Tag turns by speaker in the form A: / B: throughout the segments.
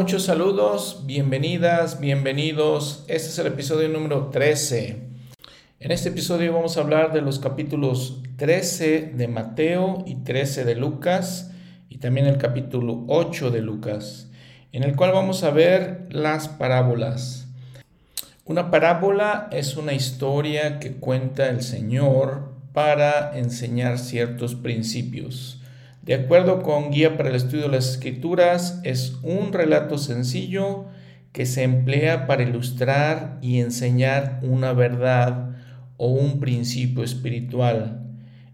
A: Muchos saludos, bienvenidas, bienvenidos. Este es el episodio número 13. En este episodio vamos a hablar de los capítulos 13 de Mateo y 13 de Lucas y también el capítulo 8 de Lucas, en el cual vamos a ver las parábolas. Una parábola es una historia que cuenta el Señor para enseñar ciertos principios. De acuerdo con Guía para el Estudio de las Escrituras, es un relato sencillo que se emplea para ilustrar y enseñar una verdad o un principio espiritual.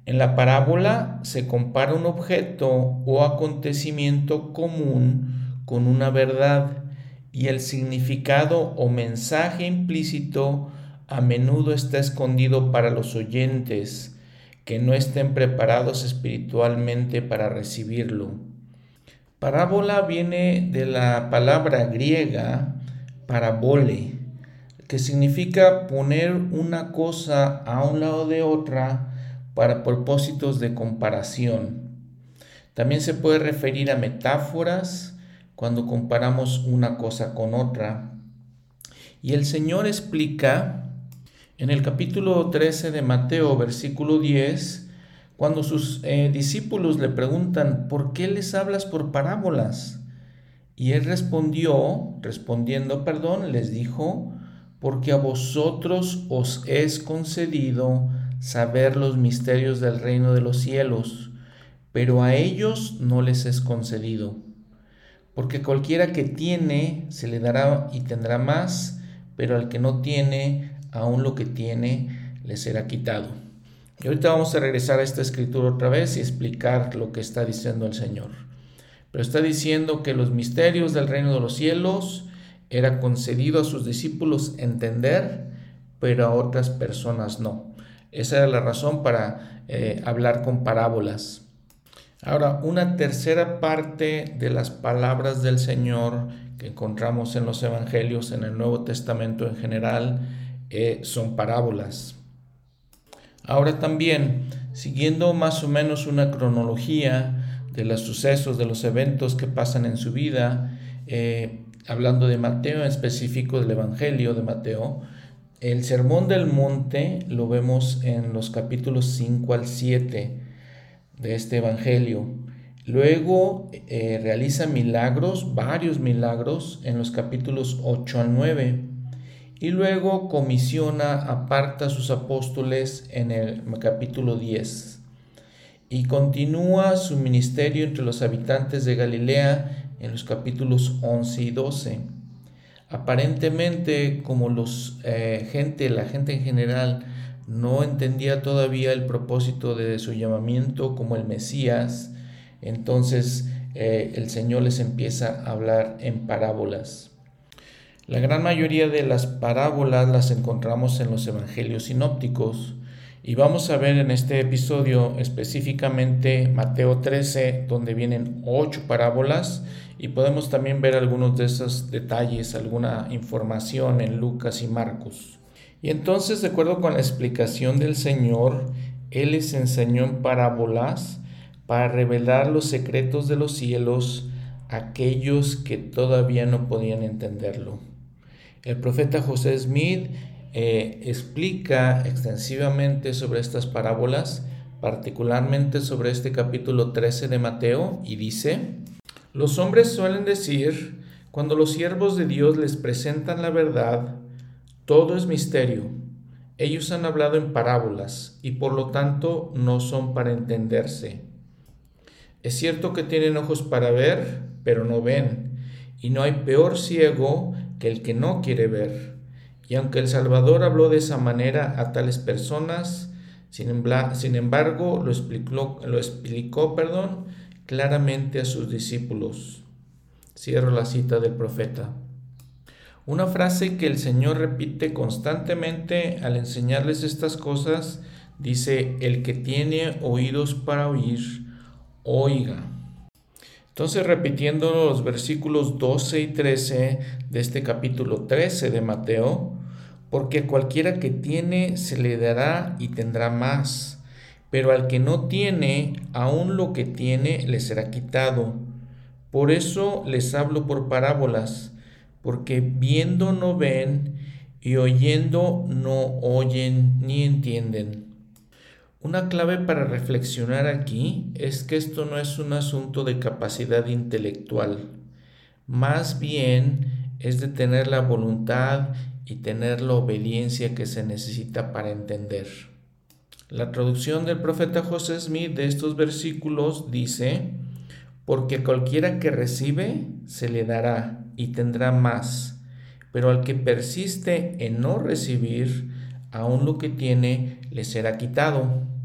A: En la parábola se compara un objeto o acontecimiento común con una verdad y el significado o mensaje implícito a menudo está escondido para los oyentes que no estén preparados espiritualmente para recibirlo. Parábola viene de la palabra griega parabole, que significa poner una cosa a un lado de otra para propósitos de comparación. También se puede referir a metáforas cuando comparamos una cosa con otra. Y el Señor explica en el capítulo 13 de Mateo, versículo 10, cuando sus eh, discípulos le preguntan, ¿por qué les hablas por parábolas? Y él respondió, respondiendo, perdón, les dijo, porque a vosotros os es concedido saber los misterios del reino de los cielos, pero a ellos no les es concedido. Porque cualquiera que tiene se le dará y tendrá más, pero al que no tiene, aún lo que tiene le será quitado. Y ahorita vamos a regresar a esta escritura otra vez y explicar lo que está diciendo el Señor. Pero está diciendo que los misterios del reino de los cielos era concedido a sus discípulos entender, pero a otras personas no. Esa era la razón para eh, hablar con parábolas. Ahora, una tercera parte de las palabras del Señor que encontramos en los evangelios, en el Nuevo Testamento en general, eh, son parábolas. Ahora también, siguiendo más o menos una cronología de los sucesos, de los eventos que pasan en su vida, eh, hablando de Mateo, en específico del Evangelio de Mateo, el Sermón del Monte lo vemos en los capítulos 5 al 7 de este Evangelio. Luego eh, realiza milagros, varios milagros, en los capítulos 8 al 9 y luego comisiona, aparta a sus apóstoles en el capítulo 10 y continúa su ministerio entre los habitantes de Galilea en los capítulos 11 y 12. Aparentemente, como los eh, gente, la gente en general no entendía todavía el propósito de su llamamiento como el Mesías, entonces eh, el Señor les empieza a hablar en parábolas. La gran mayoría de las parábolas las encontramos en los evangelios sinópticos y vamos a ver en este episodio específicamente Mateo 13, donde vienen ocho parábolas y podemos también ver algunos de esos detalles, alguna información en Lucas y Marcos. Y entonces, de acuerdo con la explicación del Señor, Él les enseñó en parábolas para revelar los secretos de los cielos a aquellos que todavía no podían entenderlo. El profeta José Smith eh, explica extensivamente sobre estas parábolas, particularmente sobre este capítulo 13 de Mateo, y dice, los hombres suelen decir, cuando los siervos de Dios les presentan la verdad, todo es misterio. Ellos han hablado en parábolas y por lo tanto no son para entenderse. Es cierto que tienen ojos para ver, pero no ven, y no hay peor ciego que el que no quiere ver. Y aunque el Salvador habló de esa manera a tales personas, sin, embargo lo explicó, lo explicó perdón, claramente a sus discípulos. Cierro la cita del profeta. Una frase que el Señor repite constantemente al enseñarles estas cosas, dice, el que tiene oídos para oír, oiga. Entonces, repitiendo los versículos 12 y 13 de este capítulo 13 de Mateo, porque a cualquiera que tiene se le dará y tendrá más, pero al que no tiene, aún lo que tiene le será quitado. Por eso les hablo por parábolas, porque viendo no ven y oyendo no oyen ni entienden. Una clave para reflexionar aquí es que esto no es un asunto de capacidad intelectual, más bien es de tener la voluntad y tener la obediencia que se necesita para entender. La traducción del profeta José Smith de estos versículos dice, porque cualquiera que recibe se le dará y tendrá más, pero al que persiste en no recibir, aún lo que tiene le será quitado.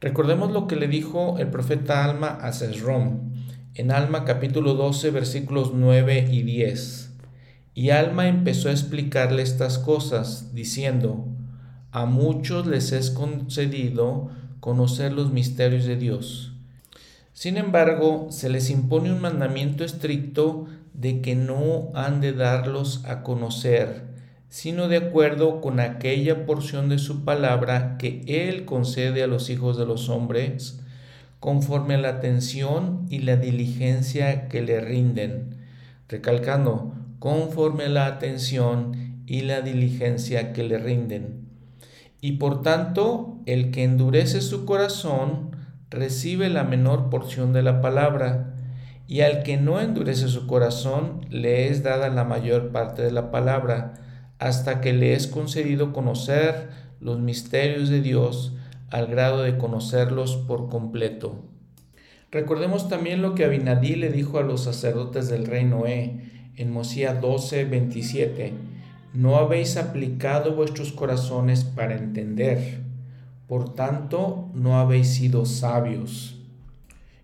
A: Recordemos lo que le dijo el profeta Alma a Sesrom en Alma capítulo 12 versículos 9 y 10. Y Alma empezó a explicarle estas cosas, diciendo, a muchos les es concedido conocer los misterios de Dios. Sin embargo, se les impone un mandamiento estricto de que no han de darlos a conocer, sino de acuerdo con aquella porción de su palabra que Él concede a los hijos de los hombres, conforme a la atención y la diligencia que le rinden, recalcando, conforme a la atención y la diligencia que le rinden. Y por tanto, el que endurece su corazón recibe la menor porción de la palabra, y al que no endurece su corazón le es dada la mayor parte de la palabra, hasta que le es concedido conocer los misterios de Dios al grado de conocerlos por completo. Recordemos también lo que Abinadí le dijo a los sacerdotes del rey Noé en Mosía 12, 27. No habéis aplicado vuestros corazones para entender, por tanto no habéis sido sabios.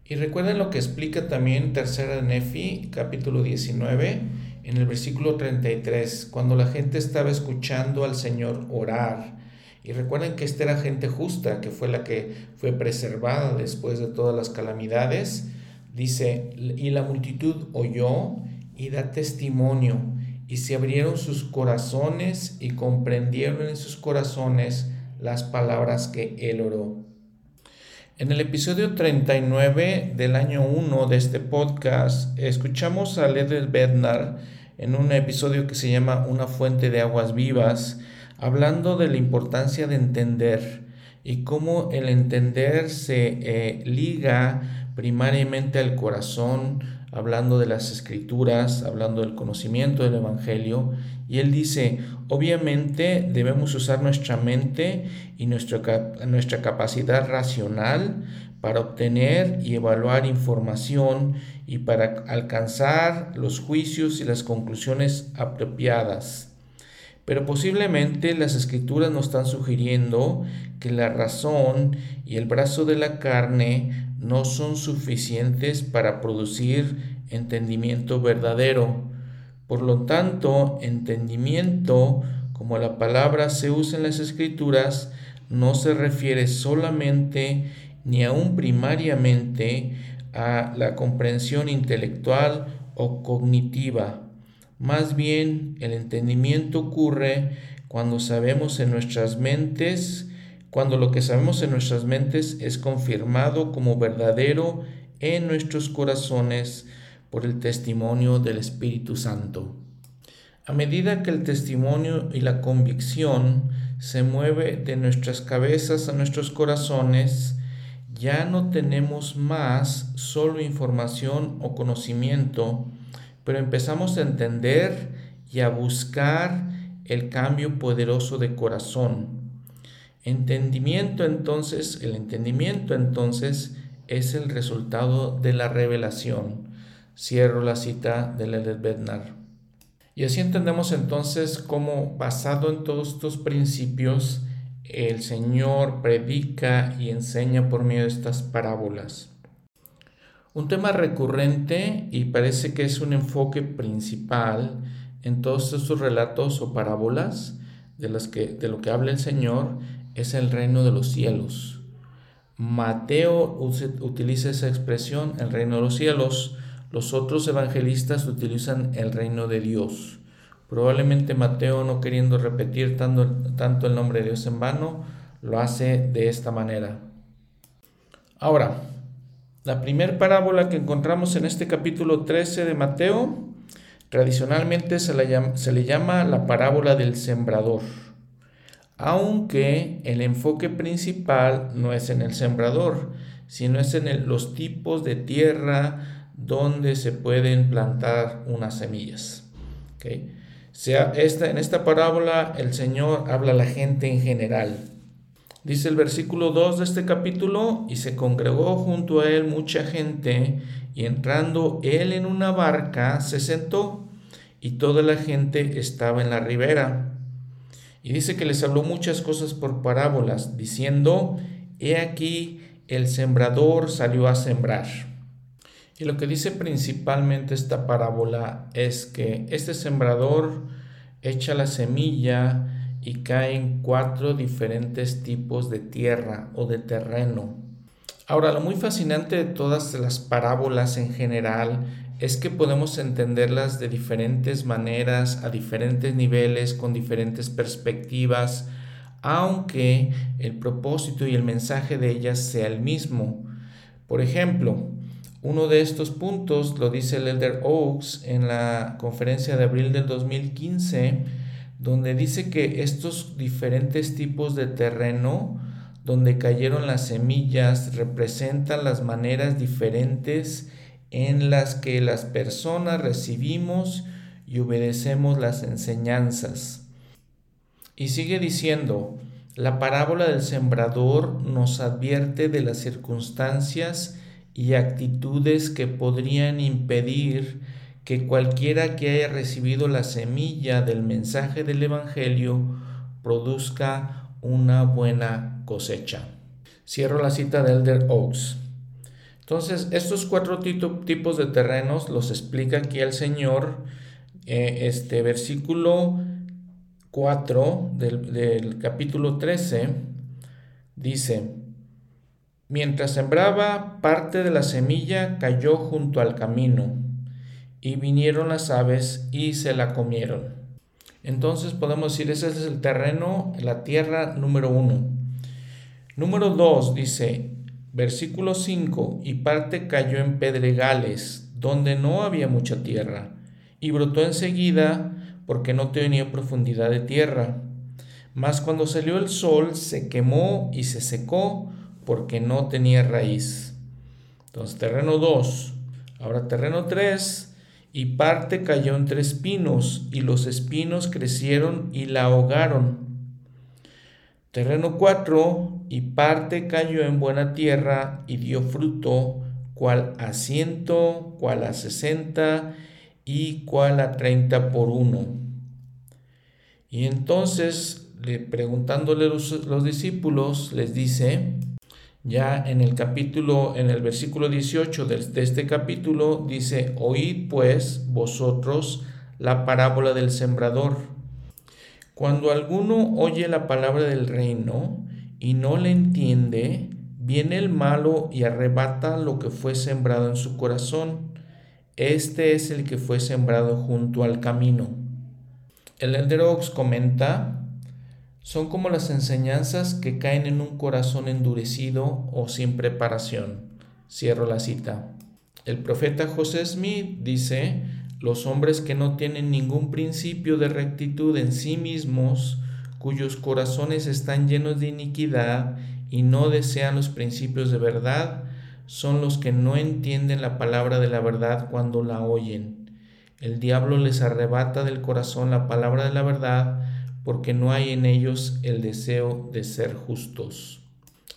A: Y recuerden lo que explica también Tercera de Nefi, capítulo 19, en el versículo 33, cuando la gente estaba escuchando al Señor orar. Y recuerden que esta era gente justa, que fue la que fue preservada después de todas las calamidades. Dice, y la multitud oyó y da testimonio, y se abrieron sus corazones y comprendieron en sus corazones las palabras que él oró. En el episodio 39 del año 1 de este podcast, escuchamos a Ledel Bednar en un episodio que se llama Una fuente de aguas vivas, hablando de la importancia de entender y cómo el entender se eh, liga primariamente al corazón, hablando de las escrituras, hablando del conocimiento del Evangelio. Y él dice, obviamente debemos usar nuestra mente y nuestra, capacidad racional para obtener y evaluar información y para alcanzar los juicios y las conclusiones apropiadas. Pero posiblemente las escrituras nos están sugiriendo que la razón y el brazo de la carne no son suficientes para producir entendimiento verdadero. Por lo tanto, entendimiento, como la palabra se usa en las escrituras, no se refiere solamente ni aún primariamente a la comprensión intelectual o cognitiva. Más bien, el entendimiento ocurre cuando sabemos en nuestras mentes, cuando lo que sabemos en nuestras mentes es confirmado como verdadero en nuestros corazones por el testimonio del Espíritu Santo. A medida que el testimonio y la convicción se mueve de nuestras cabezas a nuestros corazones, ya no tenemos más solo información o conocimiento, pero empezamos a entender y a buscar el cambio poderoso de corazón. Entendimiento entonces, el entendimiento entonces es el resultado de la revelación. Cierro la cita de Ledet Bednar. Y así entendemos entonces cómo, basado en todos estos principios, el Señor predica y enseña por medio de estas parábolas. Un tema recurrente y parece que es un enfoque principal en todos estos relatos o parábolas de, las que, de lo que habla el Señor es el reino de los cielos. Mateo utiliza esa expresión, el reino de los cielos. Los otros evangelistas utilizan el reino de Dios. Probablemente Mateo, no queriendo repetir tanto, tanto el nombre de Dios en vano, lo hace de esta manera. Ahora, La primera parábola que encontramos en este capítulo 13 de Mateo, tradicionalmente se, le llama la parábola del sembrador, aunque el enfoque principal no es en el sembrador, sino es en los tipos de tierra donde se pueden plantar unas semillas. Sea esta, en esta parábola el Señor habla a la gente en general, Dice el versículo 2 de este capítulo, y se congregó junto a él mucha gente, y entrando él en una barca, se sentó, y toda la gente estaba en la ribera. Y dice que les habló muchas cosas por parábolas, diciendo, He aquí, el sembrador salió a sembrar. Y lo que dice principalmente esta parábola es que este sembrador echa la semilla, y caen cuatro diferentes tipos de tierra o de terreno. Ahora, lo muy fascinante de todas las parábolas en general es que podemos entenderlas de diferentes maneras, a diferentes niveles, con diferentes perspectivas, aunque el propósito y el mensaje de ellas sea el mismo. Por ejemplo, uno de estos puntos lo dice el Elder Oaks en la conferencia de abril del 2015, donde dice que estos diferentes tipos de terreno donde cayeron las semillas representan las maneras diferentes en las que las personas recibimos y obedecemos las enseñanzas. Y sigue diciendo, la parábola del sembrador nos advierte de las circunstancias y actitudes que podrían impedir que cualquiera que haya recibido la semilla del mensaje del Evangelio produzca una buena cosecha. Cierro la cita de Elder Oaks. Entonces, estos cuatro tipos de terrenos los explica aquí el Señor. Eh, este versículo 4 del, del capítulo 13 dice, mientras sembraba, parte de la semilla cayó junto al camino y vinieron las aves y se la comieron. Entonces podemos decir, ese es el terreno, la tierra número uno. Número dos dice, versículo 5, y parte cayó en pedregales, donde no había mucha tierra, y brotó enseguida porque no tenía profundidad de tierra. Mas cuando salió el sol se quemó y se secó porque no tenía raíz. Entonces, terreno 2. Ahora, terreno 3 y parte cayó entre espinos, y los espinos crecieron y la ahogaron. Terreno 4, y parte cayó en buena tierra y dio fruto, cual a ciento, cual a sesenta y cual a treinta por uno. Y entonces, preguntándole los, los discípulos, les dice, ya en el capítulo, en el versículo 18 de, este capítulo, dice, oíd pues vosotros la parábola del sembrador. Cuando alguno oye la palabra del reino y no le entiende, viene el malo y arrebata lo que fue sembrado en su corazón. Este es el que fue sembrado junto al camino. El Elder Oaks comenta son como las enseñanzas que caen en un corazón endurecido o sin preparación. Cierro la cita. El profeta José Smith dice, los hombres que no tienen ningún principio de rectitud en sí mismos, cuyos corazones están llenos de iniquidad y no desean los principios de verdad, son los que no entienden la palabra de la verdad cuando la oyen. El diablo les arrebata del corazón la palabra de la verdad, porque no hay en ellos el deseo de ser justos.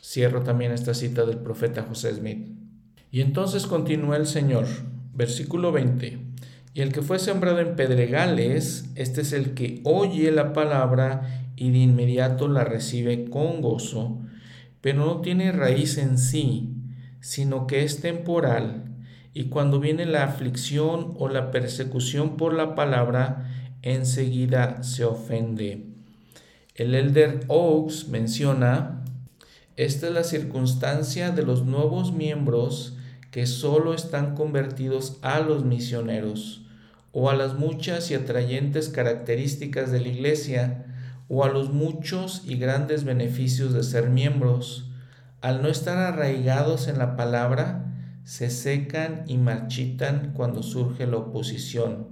A: Cierro también esta cita del profeta José Smith. Y entonces continúa el Señor, versículo 20. Y el que fue sembrado en pedregales, este es el que oye la palabra y de inmediato la recibe con gozo, pero no tiene raíz en sí, sino que es temporal, y cuando viene la aflicción o la persecución por la palabra, enseguida se ofende. El elder Oaks menciona, esta es la circunstancia de los nuevos miembros que solo están convertidos a los misioneros o a las muchas y atrayentes características de la iglesia o a los muchos y grandes beneficios de ser miembros. Al no estar arraigados en la palabra, se secan y marchitan cuando surge la oposición.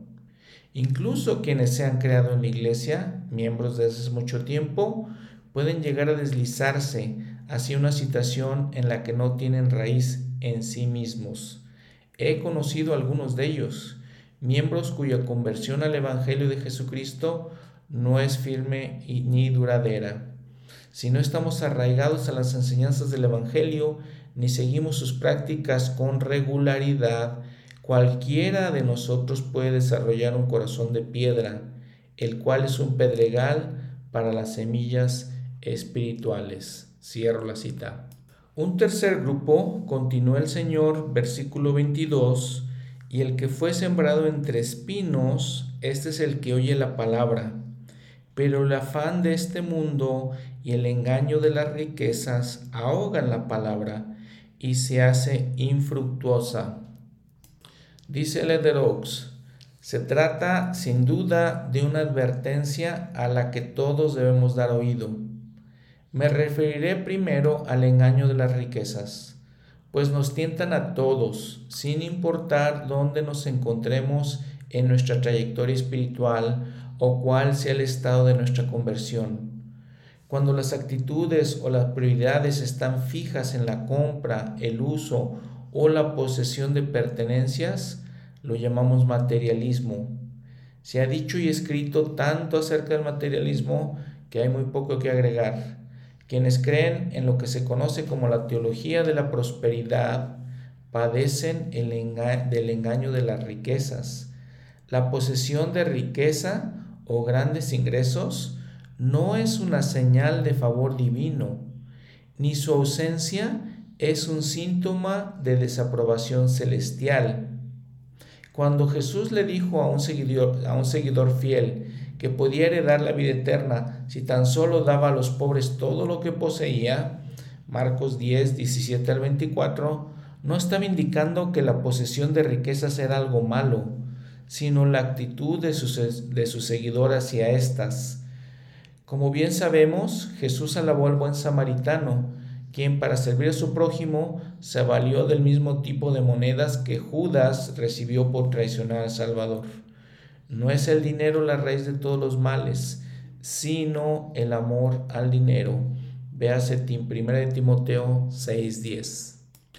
A: Incluso quienes se han creado en la iglesia, miembros desde hace mucho tiempo, pueden llegar a deslizarse hacia una situación en la que no tienen raíz en sí mismos. He conocido algunos de ellos, miembros cuya conversión al Evangelio de Jesucristo no es firme ni duradera. Si no estamos arraigados a las enseñanzas del Evangelio, ni seguimos sus prácticas con regularidad, cualquiera de nosotros puede desarrollar un corazón de piedra, el cual es un pedregal para las semillas espirituales. Cierro la cita. Un tercer grupo, continuó el Señor, versículo 22, y el que fue sembrado entre espinos, este es el que oye la palabra, pero el afán de este mundo y el engaño de las riquezas ahogan la palabra y se hace infructuosa. Dice Lederox, se trata sin duda de una advertencia a la que todos debemos dar oído. Me referiré primero al engaño de las riquezas, pues nos tientan a todos, sin importar dónde nos encontremos en nuestra trayectoria espiritual o cuál sea el estado de nuestra conversión. Cuando las actitudes o las prioridades están fijas en la compra, el uso o la posesión de pertenencias, lo llamamos materialismo. Se ha dicho y escrito tanto acerca del materialismo que hay muy poco que agregar. Quienes creen en lo que se conoce como la teología de la prosperidad padecen el del engaño de las riquezas. La posesión de riqueza o grandes ingresos no es una señal de favor divino, ni su ausencia es un síntoma de desaprobación celestial. Cuando Jesús le dijo a un seguidor, a un seguidor fiel que podía heredar la vida eterna si tan solo daba a los pobres todo lo que poseía, Marcos 10, 17 al 24, no estaba indicando que la posesión de riquezas era algo malo, sino la actitud de sus, de sus seguidor hacia éstas. Como bien sabemos, Jesús alabó al buen samaritano, quien para servir a su prójimo se valió del mismo tipo de monedas que Judas recibió por traicionar al Salvador. No es el dinero la raíz de todos los males, sino el amor al dinero. Véase 1 de Timoteo 6:10.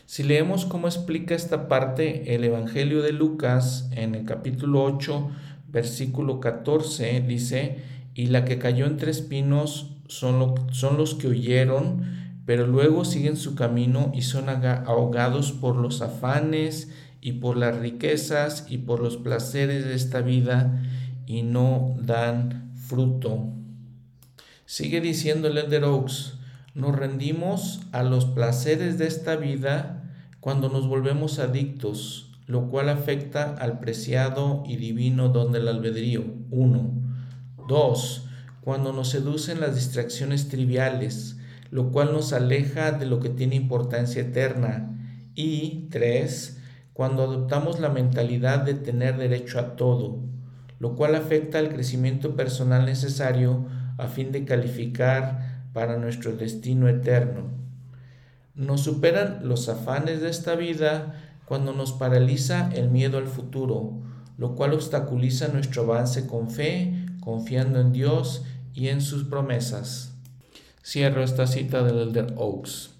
A: Si leemos cómo explica esta parte el Evangelio de Lucas en el capítulo 8, versículo 14, dice, y la que cayó entre espinos son, son los que oyeron, pero luego siguen su camino y son ahogados por los afanes y por las riquezas y por los placeres de esta vida y no dan fruto. Sigue diciendo el Elder Oaks, nos rendimos a los placeres de esta vida cuando nos volvemos adictos, lo cual afecta al preciado y divino don del albedrío. 1. 2. Cuando nos seducen las distracciones triviales, lo cual nos aleja de lo que tiene importancia eterna. Y 3. Cuando adoptamos la mentalidad de tener derecho a todo, lo cual afecta al crecimiento personal necesario a fin de calificar para nuestro destino eterno. Nos superan los afanes de esta vida cuando nos paraliza el miedo al futuro, lo cual obstaculiza nuestro avance con fe, confiando en Dios y en sus promesas. Cierro esta cita del Elder Oaks.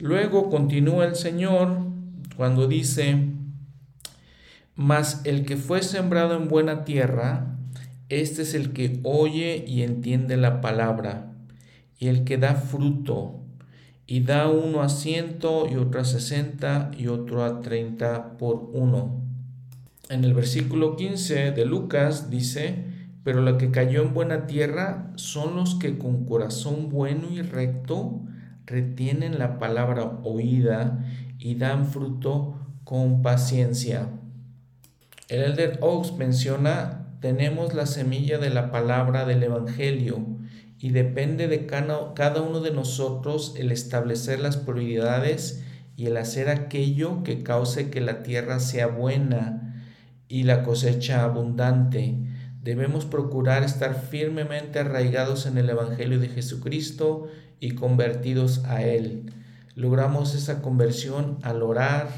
A: Luego continúa el Señor cuando dice, mas el que fue sembrado en buena tierra, este es el que oye y entiende la palabra y el que da fruto, y da uno a ciento y otro a sesenta y otro a treinta por uno. En el versículo 15 de Lucas dice, pero la que cayó en buena tierra son los que con corazón bueno y recto retienen la palabra oída y dan fruto con paciencia. El Elder Oaks menciona, tenemos la semilla de la palabra del Evangelio y depende de cada uno de nosotros el establecer las prioridades y el hacer aquello que cause que la tierra sea buena y la cosecha abundante. Debemos procurar estar firmemente arraigados en el Evangelio de Jesucristo y convertidos a Él. Logramos esa conversión al orar,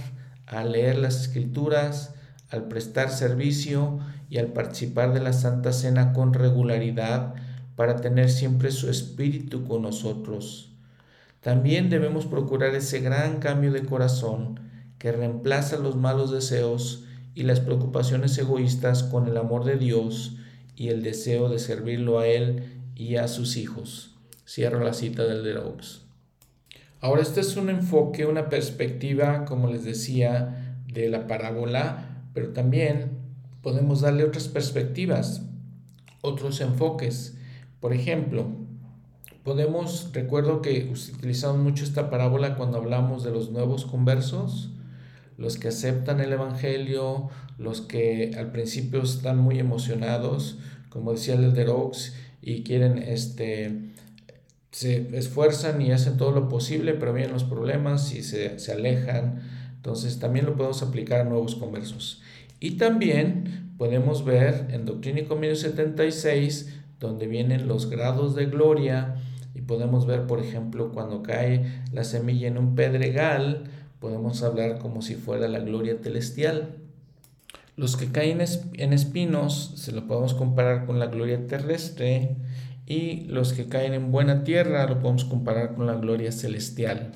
A: al leer las escrituras, al prestar servicio y al participar de la Santa Cena con regularidad para tener siempre su espíritu con nosotros. También debemos procurar ese gran cambio de corazón que reemplaza los malos deseos y las preocupaciones egoístas con el amor de Dios y el deseo de servirlo a Él y a sus hijos. Cierro la cita del Derox. Ahora, este es un enfoque, una perspectiva, como les decía, de la parábola, pero también podemos darle otras perspectivas, otros enfoques. Por ejemplo, podemos, recuerdo que utilizamos mucho esta parábola cuando hablamos de los nuevos conversos, los que aceptan el Evangelio, los que al principio están muy emocionados, como decía el Oaks, y quieren, este, se esfuerzan y hacen todo lo posible, pero vienen los problemas y se, se alejan. Entonces también lo podemos aplicar a nuevos conversos. Y también podemos ver en Doctrina y Convenio 76, donde vienen los grados de gloria, y podemos ver, por ejemplo, cuando cae la semilla en un pedregal, podemos hablar como si fuera la gloria celestial. Los que caen en espinos se lo podemos comparar con la gloria terrestre y los que caen en buena tierra lo podemos comparar con la gloria celestial.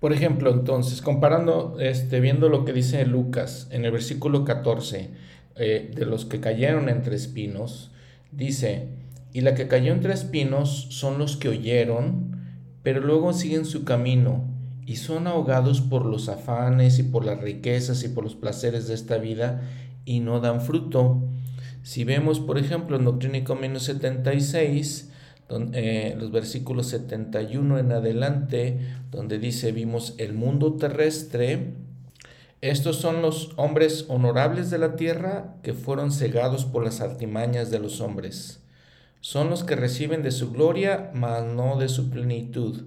A: Por ejemplo, entonces, comparando, este, viendo lo que dice Lucas en el versículo 14, eh, de los que cayeron entre espinos, dice, y la que cayó entre espinos son los que oyeron, pero luego siguen su camino y son ahogados por los afanes y por las riquezas y por los placeres de esta vida y no dan fruto. Si vemos, por ejemplo, en Doctrina y 76, donde, los versículos 71 en adelante, donde dice, vimos el mundo terrestre, estos son los hombres honorables de la tierra que fueron cegados por las artimañas de los hombres. Son los que reciben de su gloria, mas no de su plenitud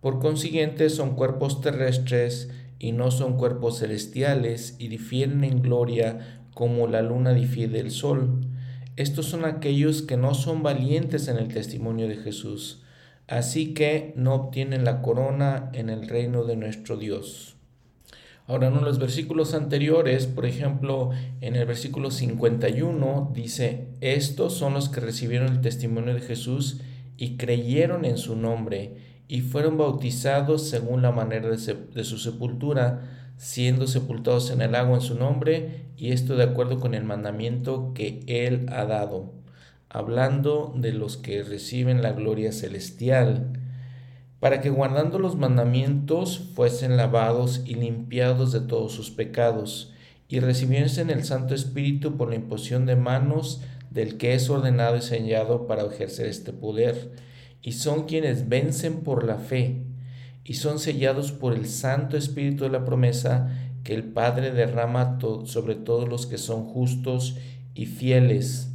A: por consiguiente, son cuerpos terrestres y no son cuerpos celestiales y difieren en gloria como la luna difiere del sol. Estos son aquellos que no son valientes en el testimonio de Jesús, así que no obtienen la corona en el reino de nuestro Dios. Ahora, en los versículos anteriores, por ejemplo, en el versículo 51 dice, estos son los que recibieron el testimonio de Jesús y creyeron en su nombre y fueron bautizados según la manera de, su sepultura, siendo sepultados en el agua en su nombre, y esto de acuerdo con el mandamiento que Él ha dado, hablando de los que reciben la gloria celestial, para que guardando los mandamientos fuesen lavados y limpiados de todos sus pecados, y recibiesen el Santo Espíritu por la imposición de manos del que es ordenado y sellado para ejercer este poder y son quienes vencen por la fe y son sellados por el Santo Espíritu de la promesa que el Padre derrama sobre todos los que son justos y fieles.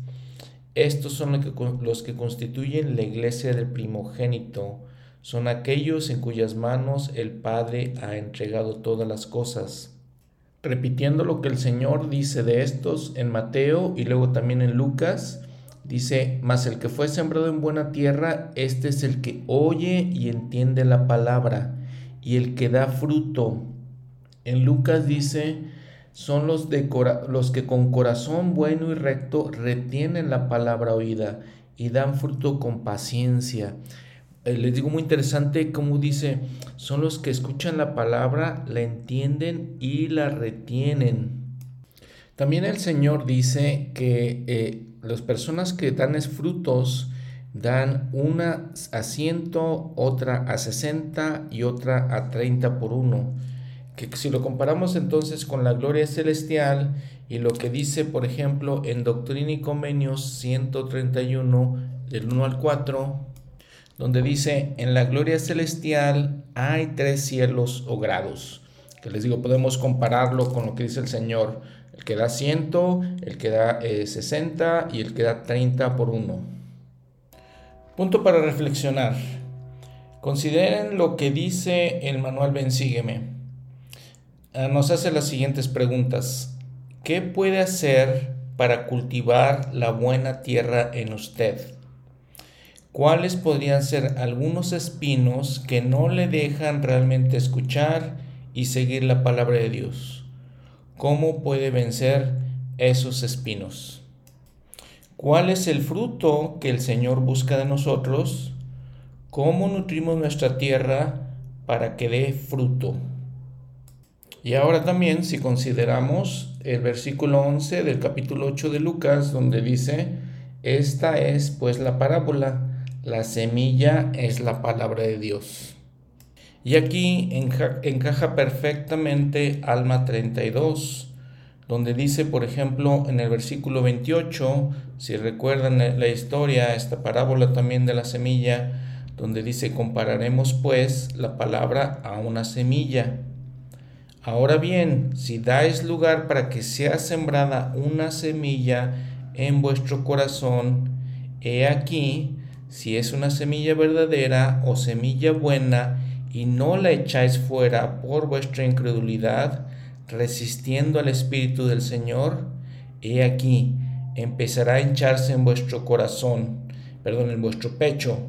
A: Estos son los que constituyen la iglesia del primogénito. Son aquellos en cuyas manos el Padre ha entregado todas las cosas. Repitiendo lo que el Señor dice de estos en Mateo y luego también en Lucas, Dice, mas el que fue sembrado en buena tierra, este es el que oye y entiende la palabra, y el que da fruto. En Lucas dice, son los, de los que con corazón bueno y recto retienen la palabra oída y dan fruto con paciencia. Eh, les digo muy interesante cómo dice, son los que escuchan la palabra, la entienden y la retienen. También el Señor dice que eh, las personas que dan frutos dan una a ciento, otra a 60 y otra a 30 por uno. Que si lo comparamos entonces con la gloria celestial y lo que dice, por ejemplo, en Doctrina y Convenios 131, del 1 al 4, donde dice, en la gloria celestial hay tres cielos o grados. Que les digo, podemos compararlo con lo que dice el Señor el que da 100, el que da 60 y el que da 30 por 1. Punto para reflexionar. Consideren lo que dice el manual Bensígueme. Ah, nos hace las siguientes preguntas. ¿Qué puede hacer para cultivar la buena tierra en usted? ¿Cuáles podrían ser algunos espinos que no le dejan realmente escuchar y seguir la palabra de Dios. ¿Cómo puede vencer esos espinos? ¿Cuál es el fruto que el Señor busca de nosotros? ¿Cómo nutrimos nuestra tierra para que dé fruto? Y ahora también si consideramos el versículo 11 del capítulo 8 de Lucas, donde dice, esta es pues la parábola, la semilla es la palabra de Dios. Y aquí encaja perfectamente Alma 32, donde dice, por ejemplo, en el versículo 28, si recuerdan la historia, esta parábola también de la semilla, donde dice, compararemos pues la palabra a una semilla Ahora bien, si dais lugar para que sea sembrada una semilla en vuestro corazón, he aquí, si es una semilla verdadera o semilla buena, y no la echáis fuera por vuestra incredulidad, resistiendo al Espíritu del Señor, he aquí, empezará a hincharse en vuestro corazón, perdón, en vuestro pecho,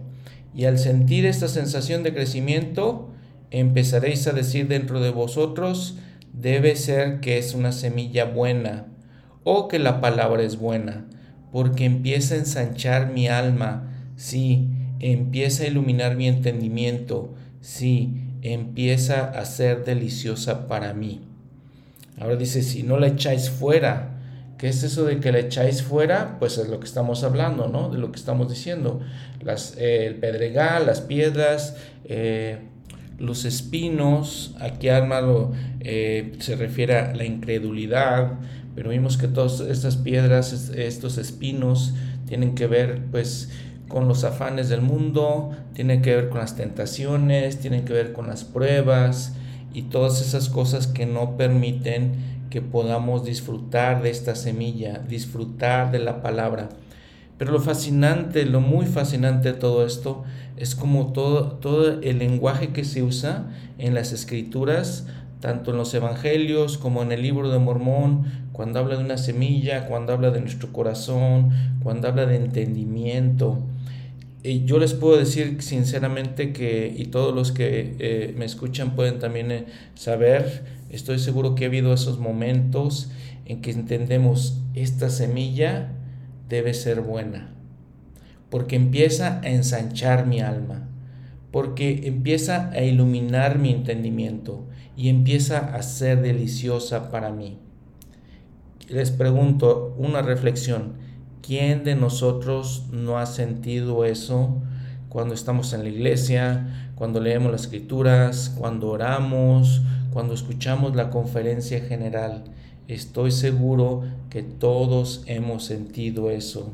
A: y al sentir esta sensación de crecimiento, empezaréis a decir dentro de vosotros, debe ser que es una semilla buena o que la palabra es buena, porque empieza a ensanchar mi alma, sí, empieza a iluminar mi entendimiento, sí, empieza a ser deliciosa para mí. Ahora dice, si no la echáis fuera, ¿qué es eso de que la echáis fuera? Pues es lo que estamos hablando, ¿no? De lo que estamos diciendo. Las, eh, el pedregal, las piedras, eh, los espinos, aquí Alma eh, se refiere a la incredulidad, pero vimos que todas estas piedras, estos espinos, tienen que ver pues con los afanes del mundo, tienen que ver con las tentaciones, tienen que ver con las pruebas y todas esas cosas que no permiten que podamos disfrutar de esta semilla, disfrutar de la palabra. Pero lo fascinante, lo muy fascinante de todo esto es como todo, todo el lenguaje que se usa en las escrituras, tanto en los evangelios como en el libro de Mormón, cuando habla de una semilla, cuando habla de nuestro corazón, cuando habla de entendimiento. Y yo les puedo decir sinceramente que, y todos los que eh, me escuchan pueden también eh, saber, estoy seguro que ha habido esos momentos en que entendemos esta semilla debe ser buena, porque empieza a ensanchar mi alma, porque empieza a iluminar mi entendimiento y empieza a ser deliciosa para mí. Les pregunto una reflexión, ¿quién de nosotros no ha sentido eso cuando estamos en la iglesia, cuando leemos las escrituras, cuando oramos, cuando escuchamos la conferencia general? Estoy seguro que todos hemos sentido eso.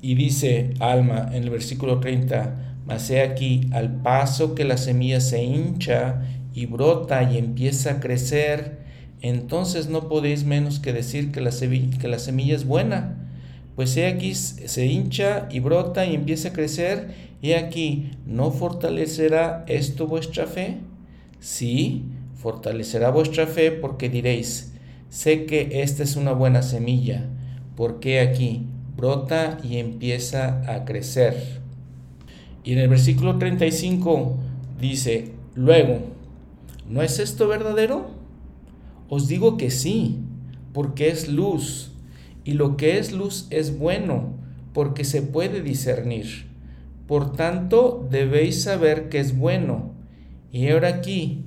A: Y dice Alma en el versículo 30, mas he aquí, al paso que la semilla se hincha y brota y empieza a crecer, entonces no podéis menos que decir que la, que la semilla es buena. Pues he aquí se hincha y brota y empieza a crecer, y aquí, ¿no fortalecerá esto vuestra fe? Sí, fortalecerá vuestra fe porque diréis, sé que esta es una buena semilla, porque aquí brota y empieza a crecer. Y en el versículo 35 dice, luego, ¿no es esto verdadero? Os digo que sí, porque es luz, y lo que es luz es bueno, porque se puede discernir. Por tanto, debéis saber que es bueno. Y ahora aquí,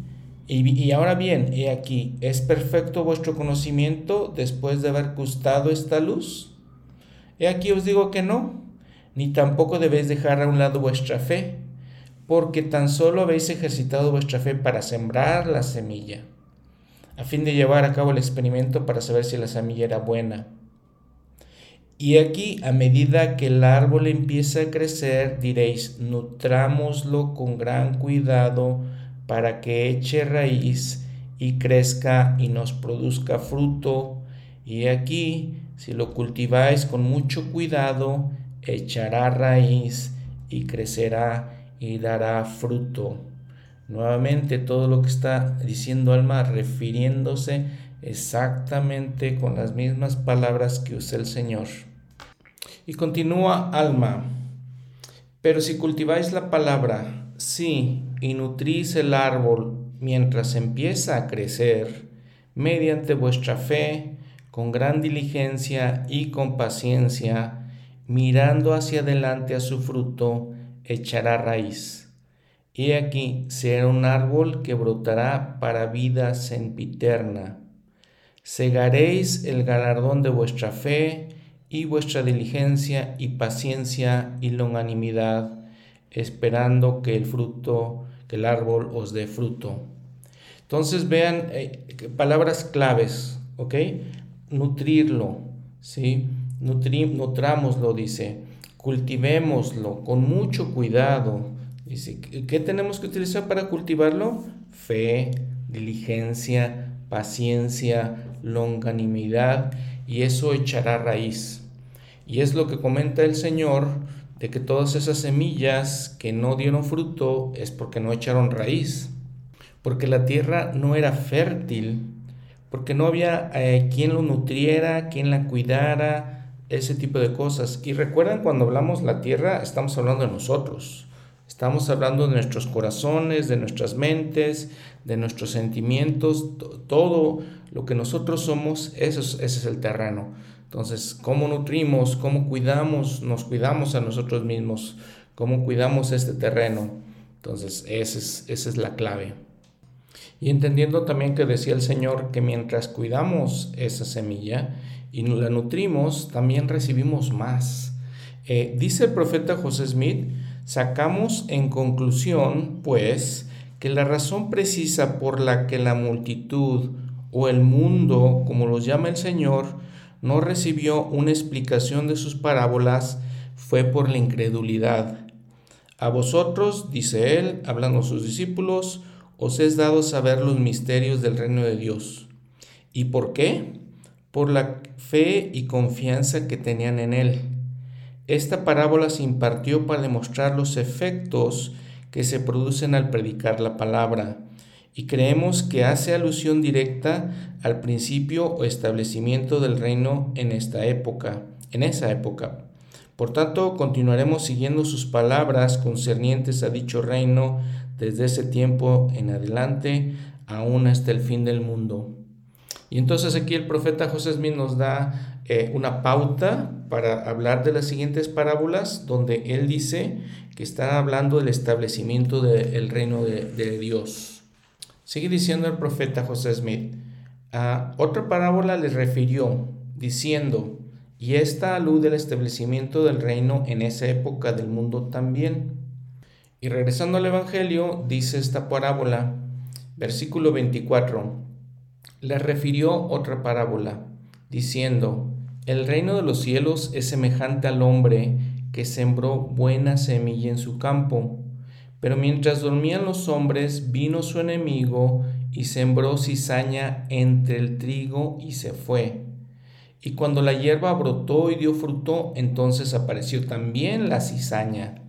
A: y, ahora bien, he aquí, ¿es perfecto vuestro conocimiento después de haber gustado esta luz? He aquí os digo que no, ni tampoco debéis dejar a un lado vuestra fe, porque tan solo habéis ejercitado vuestra fe para sembrar la semilla, a fin de llevar a cabo el experimento para saber si la semilla era buena. Y aquí, a medida que el árbol empieza a crecer, diréis, nutrámoslo con gran cuidado, para que eche raíz y crezca y nos produzca fruto. Y aquí, si lo cultiváis con mucho cuidado, echará raíz y crecerá y dará fruto. Nuevamente todo lo que está diciendo Alma refiriéndose exactamente con las mismas palabras que usa el Señor. Y continúa Alma. Pero si cultiváis la palabra, sí, y nutrís el árbol mientras empieza a crecer, mediante vuestra fe, con gran diligencia y con paciencia, mirando hacia adelante a su fruto, echará raíz. Y aquí será un árbol que brotará para vida sempiterna. Segaréis el galardón de vuestra fe y vuestra diligencia y paciencia y longanimidad, esperando que el fruto, que el árbol os dé fruto. Entonces vean eh, palabras claves, ¿ok? Nutrirlo, ¿sí? Nutri, nutrámoslo, dice, cultivémoslo con mucho cuidado. Dice, ¿qué tenemos que utilizar para cultivarlo? Fe, diligencia, paciencia, longanimidad, y eso echará raíz. Y es lo que comenta el Señor, de que todas esas semillas que no dieron fruto es porque no echaron raíz, porque la tierra no era fértil, porque no había eh, quien lo nutriera, quien la cuidara, ese tipo de cosas. Y recuerden cuando hablamos la tierra, estamos hablando de nosotros. Estamos hablando de nuestros corazones, de nuestras mentes, de nuestros sentimientos, todo lo que nosotros somos, eso ese es el terreno. Entonces, ¿cómo nutrimos, cómo cuidamos, nos cuidamos a nosotros mismos, cómo cuidamos este terreno? Entonces, es, esa es la clave. Y entendiendo también que decía el Señor que mientras cuidamos esa semilla y la nutrimos, también recibimos más. Eh, dice el profeta José Smith, sacamos en conclusión, pues, que la razón precisa por la que la multitud o el mundo, como los llama el Señor, no recibió una explicación de sus parábolas fue por la incredulidad. A vosotros, dice él, hablando a sus discípulos, os es dado saber los misterios del reino de Dios. ¿Y por qué? Por la fe y confianza que tenían en él. Esta parábola se impartió para demostrar los efectos que se producen al predicar la palabra y creemos que hace alusión directa al principio o establecimiento del reino en esta época, en esa época. Por tanto, continuaremos siguiendo sus palabras concernientes a dicho reino desde ese tiempo en adelante, aún hasta el fin del mundo. Y entonces aquí el profeta José Smith nos da eh, una pauta para hablar de las siguientes parábolas, donde él dice que está hablando del establecimiento del reino de Dios. Sigue diciendo el profeta José Smith. a otra parábola le refirió, diciendo, y esta luz del establecimiento del reino en esa época del mundo también. Y regresando al Evangelio, dice esta parábola, versículo 24, le refirió otra parábola, diciendo, el reino de los cielos es semejante al hombre que sembró buena semilla en su campo pero mientras dormían los hombres, vino su enemigo y sembró cizaña entre el trigo y se fue. Y cuando la hierba brotó y dio fruto, entonces apareció también la cizaña.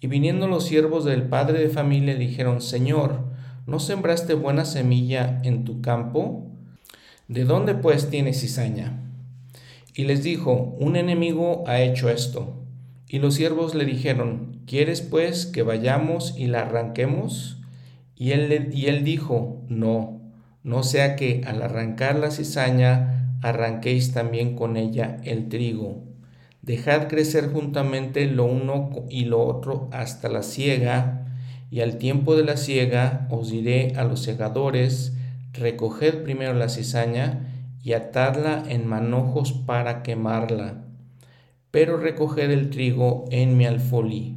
A: Y viniendo los siervos del padre de familia dijeron, Señor, ¿no sembraste buena semilla en tu campo? ¿De dónde pues tienes cizaña? Y les dijo, un enemigo ha hecho esto. Y los siervos le dijeron, ¿quieres pues que vayamos y la arranquemos? Y él, y él dijo, no, no sea que al arrancar la cizaña arranquéis también con ella el trigo. Dejad crecer juntamente lo uno y lo otro hasta la siega, y al tiempo de la siega os diré a los segadores, recoged primero la cizaña y atadla en manojos para quemarla pero recoged el trigo en mi alfolí.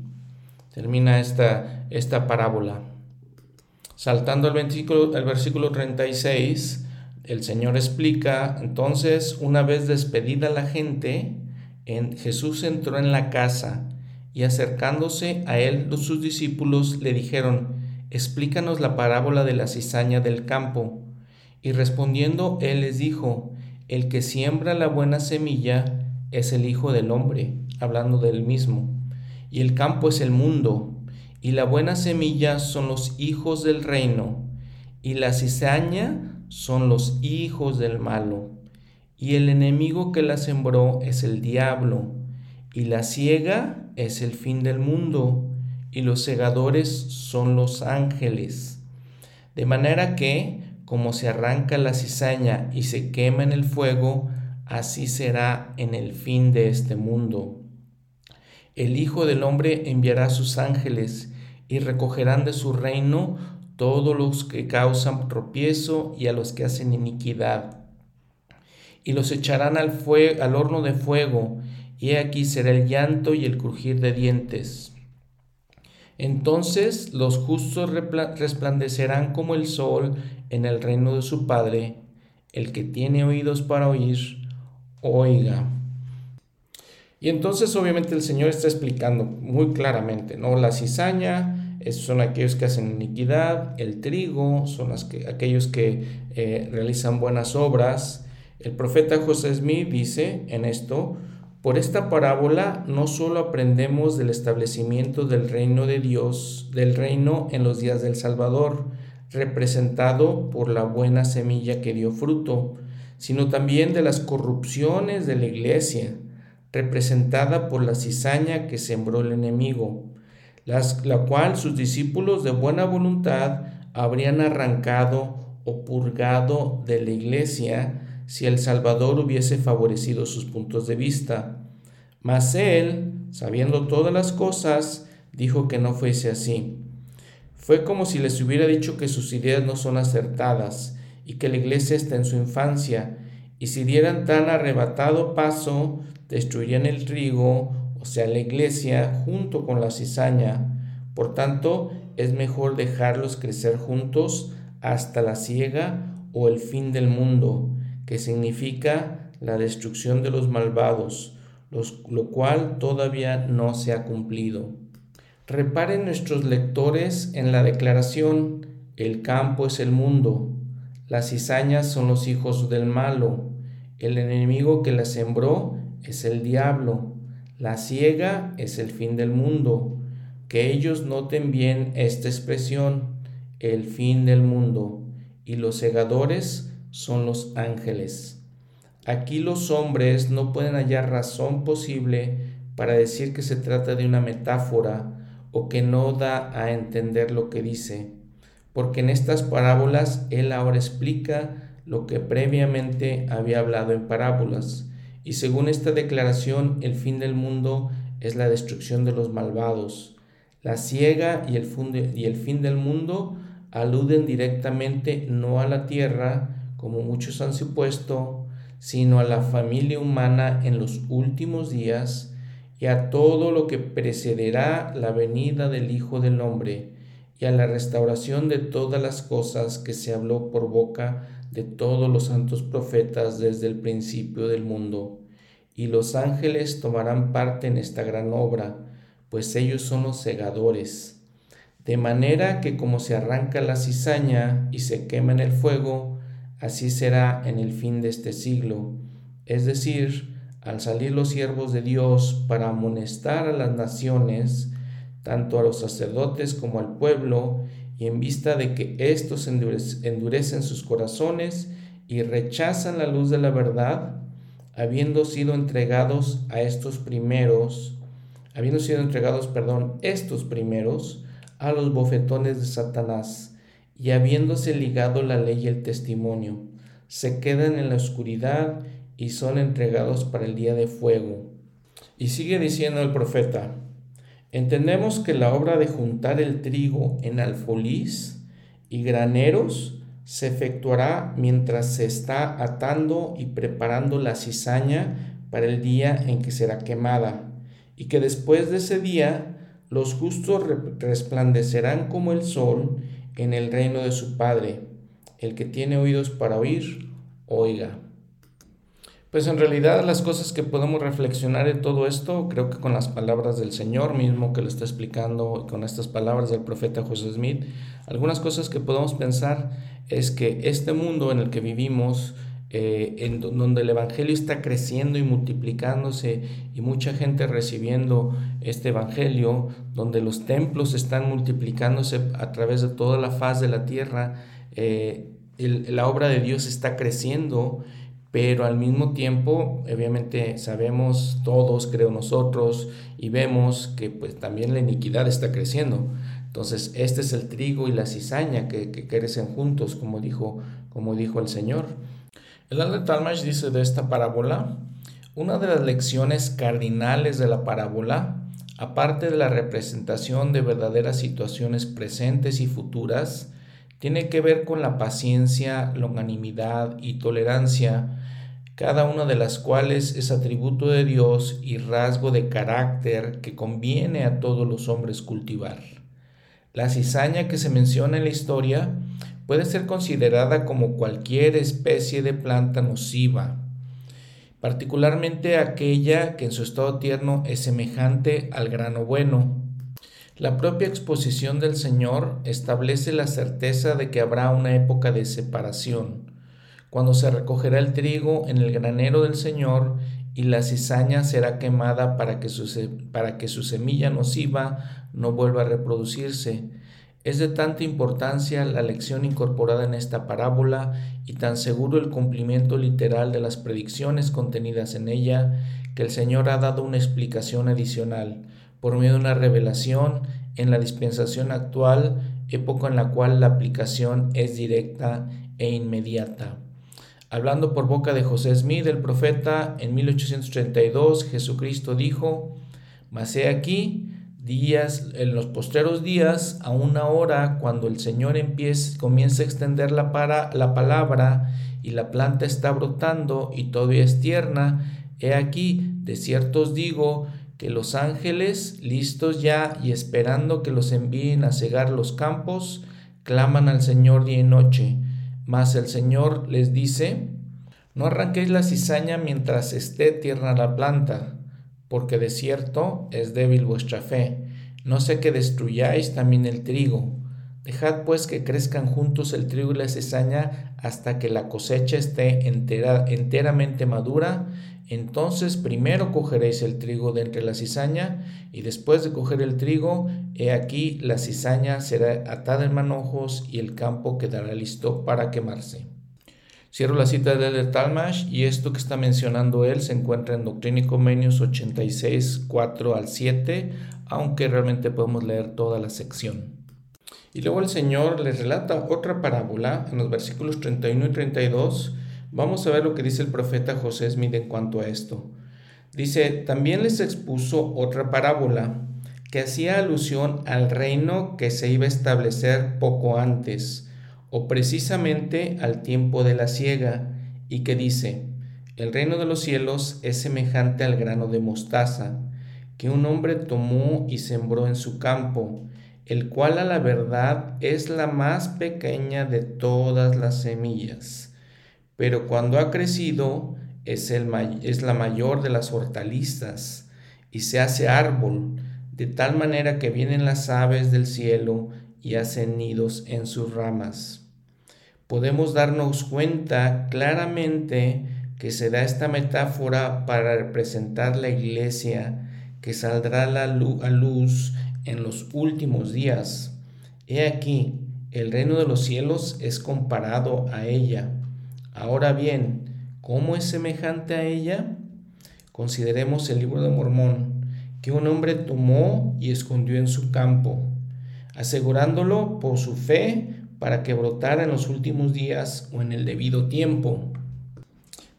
A: Termina esta, esta parábola. Saltando al versículo, al versículo 36, el Señor explica, entonces, una vez despedida la gente, en, Jesús entró en la casa y acercándose a él sus discípulos le dijeron, explícanos la parábola de la cizaña del campo. Y respondiendo él les dijo, el que siembra la buena semilla es el Hijo del Hombre, hablando del mismo, y el campo es el mundo, y la buena semilla son los hijos del reino, y la cizaña son los hijos del malo, y el enemigo que la sembró es el diablo, y la ciega es el fin del mundo, y los segadores son los ángeles. De manera que, como se arranca la cizaña y se quema en el fuego, así será en el fin de este mundo. El Hijo del Hombre enviará sus ángeles y recogerán de su reino todos los que causan tropiezo y a los que hacen iniquidad. Y los echarán al, al horno de fuego, y aquí será el llanto y el crujir de dientes. Entonces los justos resplandecerán como el sol en el reino de su Padre. El que tiene oídos para oír, oiga. Y entonces obviamente el Señor está explicando muy claramente, ¿no? La cizaña son aquellos que hacen iniquidad, el trigo son las que, aquellos que eh, realizan buenas obras. El profeta José Smith dice en esto, por esta parábola no solo aprendemos del establecimiento del reino de Dios, del reino en los días del Salvador, representado por la buena semilla que dio fruto, sino también de las corrupciones de la iglesia, representada por la cizaña que sembró el enemigo, las, la cual sus discípulos de buena voluntad habrían arrancado o purgado de la iglesia si el Salvador hubiese favorecido sus puntos de vista. Mas él, sabiendo todas las cosas, dijo que no fuese así. Fue como si les hubiera dicho que sus ideas no son acertadas, y que la iglesia está en su infancia, y si dieran tan arrebatado paso, destruirían el trigo, o sea, la iglesia, junto con la cizaña. Por tanto, es mejor dejarlos crecer juntos hasta la siega o el fin del mundo, que significa la destrucción de los malvados, lo cual todavía no se ha cumplido. Reparen nuestros lectores en la declaración, el campo es el mundo, las cizañas son los hijos del malo. El enemigo que la sembró es el diablo. La ciega es el fin del mundo. Que ellos noten bien esta expresión, el fin del mundo. Y los segadores son los ángeles. Aquí los hombres no pueden hallar razón posible para decir que se trata de una metáfora o que no da a entender lo que dice porque en estas parábolas él ahora explica lo que previamente había hablado en parábolas. Y según esta declaración, el fin del mundo es la destrucción de los malvados. La ciega y el, y el fin del mundo aluden directamente no a la tierra, como muchos han supuesto, sino a la familia humana en los últimos días y a todo lo que precederá la venida del Hijo del Hombre y a la restauración de todas las cosas que se habló por boca de todos los santos profetas desde el principio del mundo. Y los ángeles tomarán parte en esta gran obra, pues ellos son los segadores. De manera que como se arranca la cizaña y se quema en el fuego, así será en el fin de este siglo. Es decir, al salir los siervos de Dios para amonestar a las naciones, tanto a los sacerdotes como al pueblo, y en vista de que éstos endurecen sus corazones y rechazan la luz de la verdad, habiendo sido entregados a estos primeros, habiendo sido entregados, perdón, estos primeros a los bofetones de Satanás, y habiéndose ligado la ley y el testimonio, se quedan en la oscuridad y son entregados para el día de fuego. Y sigue diciendo el profeta, Entendemos que la obra de juntar el trigo en alfolís y graneros se efectuará mientras se está atando y preparando la cizaña para el día en que será quemada, y que después de ese día los justos resplandecerán como el sol en el reino de su Padre. El que tiene oídos para oír, oiga. Pues en realidad las cosas que podemos reflexionar de todo esto, creo que con las palabras del Señor mismo que lo está explicando, con estas palabras del profeta José Smith, algunas cosas que podemos pensar es que este mundo en el que vivimos, eh, en donde el Evangelio está creciendo y multiplicándose y mucha gente recibiendo este Evangelio, donde los templos están multiplicándose a través de toda la faz de la tierra, eh, la obra de Dios está creciendo pero al mismo tiempo, obviamente sabemos todos, creo nosotros, y vemos que pues también la iniquidad está creciendo. Entonces, este es el trigo y la cizaña que, que crecen juntos, como dijo, como dijo el Señor. El Alder Talmash dice de esta parábola, una de las lecciones cardinales de la parábola, aparte de la representación de verdaderas situaciones presentes y futuras, tiene que ver con la paciencia, longanimidad y tolerancia, cada una de las cuales es atributo de Dios y rasgo de carácter que conviene a todos los hombres cultivar. La cizaña que se menciona en la historia puede ser considerada como cualquier especie de planta nociva, particularmente aquella que en su estado tierno es semejante al grano bueno. La propia exposición del Señor establece la certeza de que habrá una época de separación, cuando se recogerá el trigo en el granero del Señor y la cizaña será quemada para que su, para que su semilla nociva no vuelva a reproducirse es de tanta importancia la lección incorporada en esta parábola y tan seguro el cumplimiento literal de las predicciones contenidas en ella que el Señor ha dado una explicación adicional por medio de una revelación en la dispensación actual, época en la cual la aplicación es directa e inmediata. Hablando por boca de José Smith, el profeta, en 1832 Jesucristo dijo, Mas he aquí, días, en los postreros días, a una hora, cuando el Señor empiece, comienza a extender la, para, la palabra y la planta está brotando y todavía es tierna, he aquí, de cierto os digo, que los ángeles, listos ya y esperando que los envíen a cegar los campos, claman al Señor día y noche. Mas el Señor les dice, no arranquéis la cizaña mientras esté tierna la planta porque de cierto es débil vuestra fe. No sé que destruyáis también el trigo. Dejad pues que crezcan juntos el trigo y la cizaña hasta que la cosecha esté entera, enteramente madura. Entonces primero cogeréis el trigo de entre la cizaña y después de coger el trigo, he aquí la cizaña será atada en manojos y el campo quedará listo para quemarse. Cierro la cita de Talmash y esto que está mencionando él se encuentra en Doctrina y Convenios 86, 4 al 7, aunque realmente podemos leer toda la sección. Y luego el Señor les relata otra parábola en los versículos 31 y 32. Vamos a ver lo que dice el profeta José Smith en cuanto a esto. Dice, también les expuso otra parábola que hacía alusión al reino que se iba a establecer poco antes o precisamente al tiempo de la siega, y que dice, el reino de los cielos es semejante al grano de mostaza, que un hombre tomó y sembró en su campo, el cual a la verdad es la más pequeña de todas las semillas, pero cuando ha crecido es, el, es la mayor de las hortalizas, y se hace árbol, de tal manera que vienen las aves del cielo y hacen nidos en sus ramas podemos darnos cuenta claramente que se da esta metáfora para representar la iglesia que saldrá a luz en los últimos días. He aquí, el reino de los cielos es comparado a ella. Ahora bien, ¿cómo es semejante a ella? Consideremos el libro de Mormón, que un hombre tomó y escondió en su campo, asegurándolo por su fe para que brotara en los últimos días o en el debido tiempo.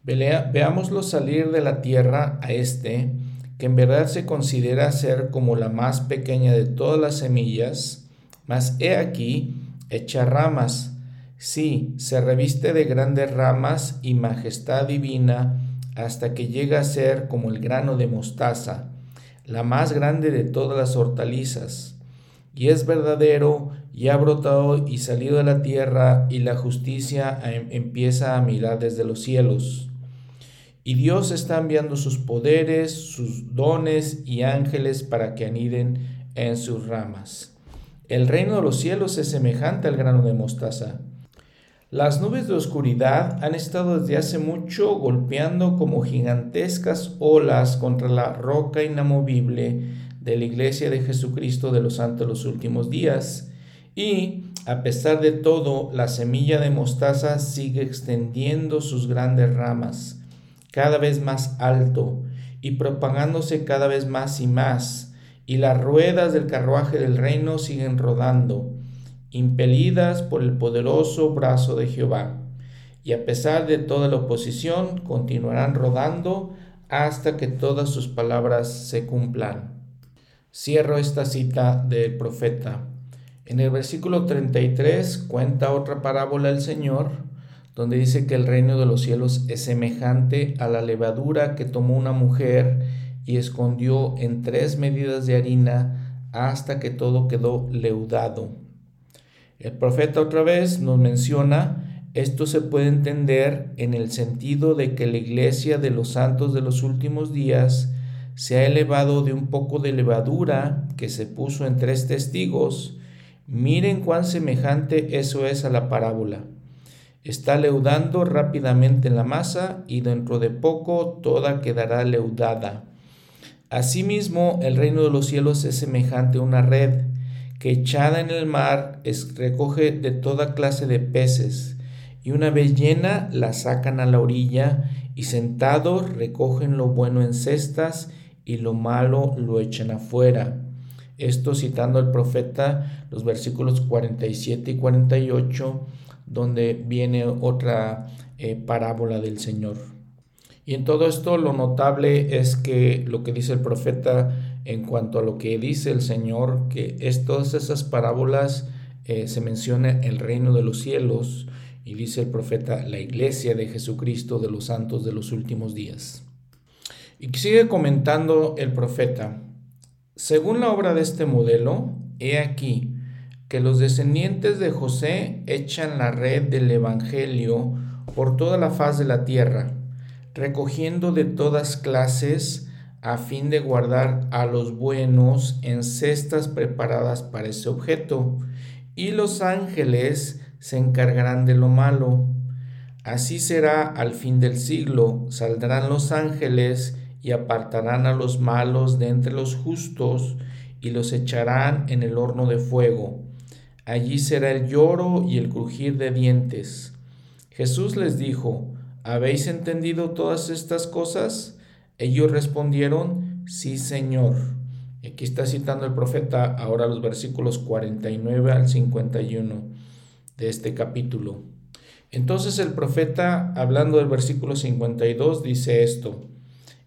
A: Veámoslo salir de la tierra a este, que en verdad se considera ser como la más pequeña de todas las semillas, mas he aquí, echa ramas. Sí, se reviste de grandes ramas y majestad divina hasta que llega a ser como el grano de mostaza, la más grande de todas las hortalizas y es verdadero, y ha brotado y salido de la tierra, y la justicia em, empieza a mirar desde los cielos. Y Dios está enviando sus poderes, sus dones y ángeles para que aniden en sus ramas. El reino de los cielos es semejante al grano de mostaza. Las nubes de oscuridad han estado desde hace mucho golpeando como gigantescas olas contra la roca inamovible de la Iglesia de Jesucristo de los Santos los últimos días y A pesar de todo, la semilla de mostaza sigue extendiendo sus grandes ramas, cada vez más alto, y propagándose cada vez más y más, y las ruedas del carruaje del reino siguen rodando, impelidas por el poderoso brazo de Jehová. Y a pesar de toda la oposición, continuarán rodando hasta que todas sus palabras se cumplan. Cierro esta cita del profeta. En el versículo 33 cuenta otra parábola el Señor, donde dice que el reino de los cielos es semejante a la levadura que tomó una mujer y escondió en tres medidas de harina hasta que todo quedó leudado. El profeta otra vez nos menciona, esto se puede entender en el sentido de que la iglesia de los santos de los últimos días se ha elevado de un poco de levadura que se puso en tres testigos, Miren cuán semejante eso es a la parábola. Está leudando rápidamente la masa y dentro de poco toda quedará leudada. Asimismo, el reino de los cielos es semejante a una red que echada en el mar es, recoge de toda clase de peces y una vez llena la sacan a la orilla y sentados recogen lo bueno en cestas y lo malo lo echan afuera. Esto citando al profeta los versículos 47 y 48, donde viene otra eh, parábola del Señor. Y en todo esto lo notable es que lo que dice el profeta en cuanto a lo que dice el Señor, que es todas esas parábolas eh, se menciona el reino de los cielos y dice el profeta la iglesia de Jesucristo de los santos de los últimos días. Y sigue comentando el profeta, según la obra de este modelo, he aquí que los descendientes de José echan la red del Evangelio por toda la faz de la tierra, recogiendo de todas clases a fin de guardar a los buenos en cestas preparadas para ese objeto, y los ángeles se encargarán de lo malo. Así será al fin del siglo, saldrán los ángeles y apartarán a los malos de entre los justos y los echarán en el horno de fuego. Allí será el lloro y el crujir de dientes. Jesús les dijo, ¿habéis entendido todas estas cosas? Ellos respondieron, sí, Señor. Aquí está citando el profeta ahora los versículos 49 al 51 de este capítulo. Entonces el profeta, hablando del versículo 52, dice esto,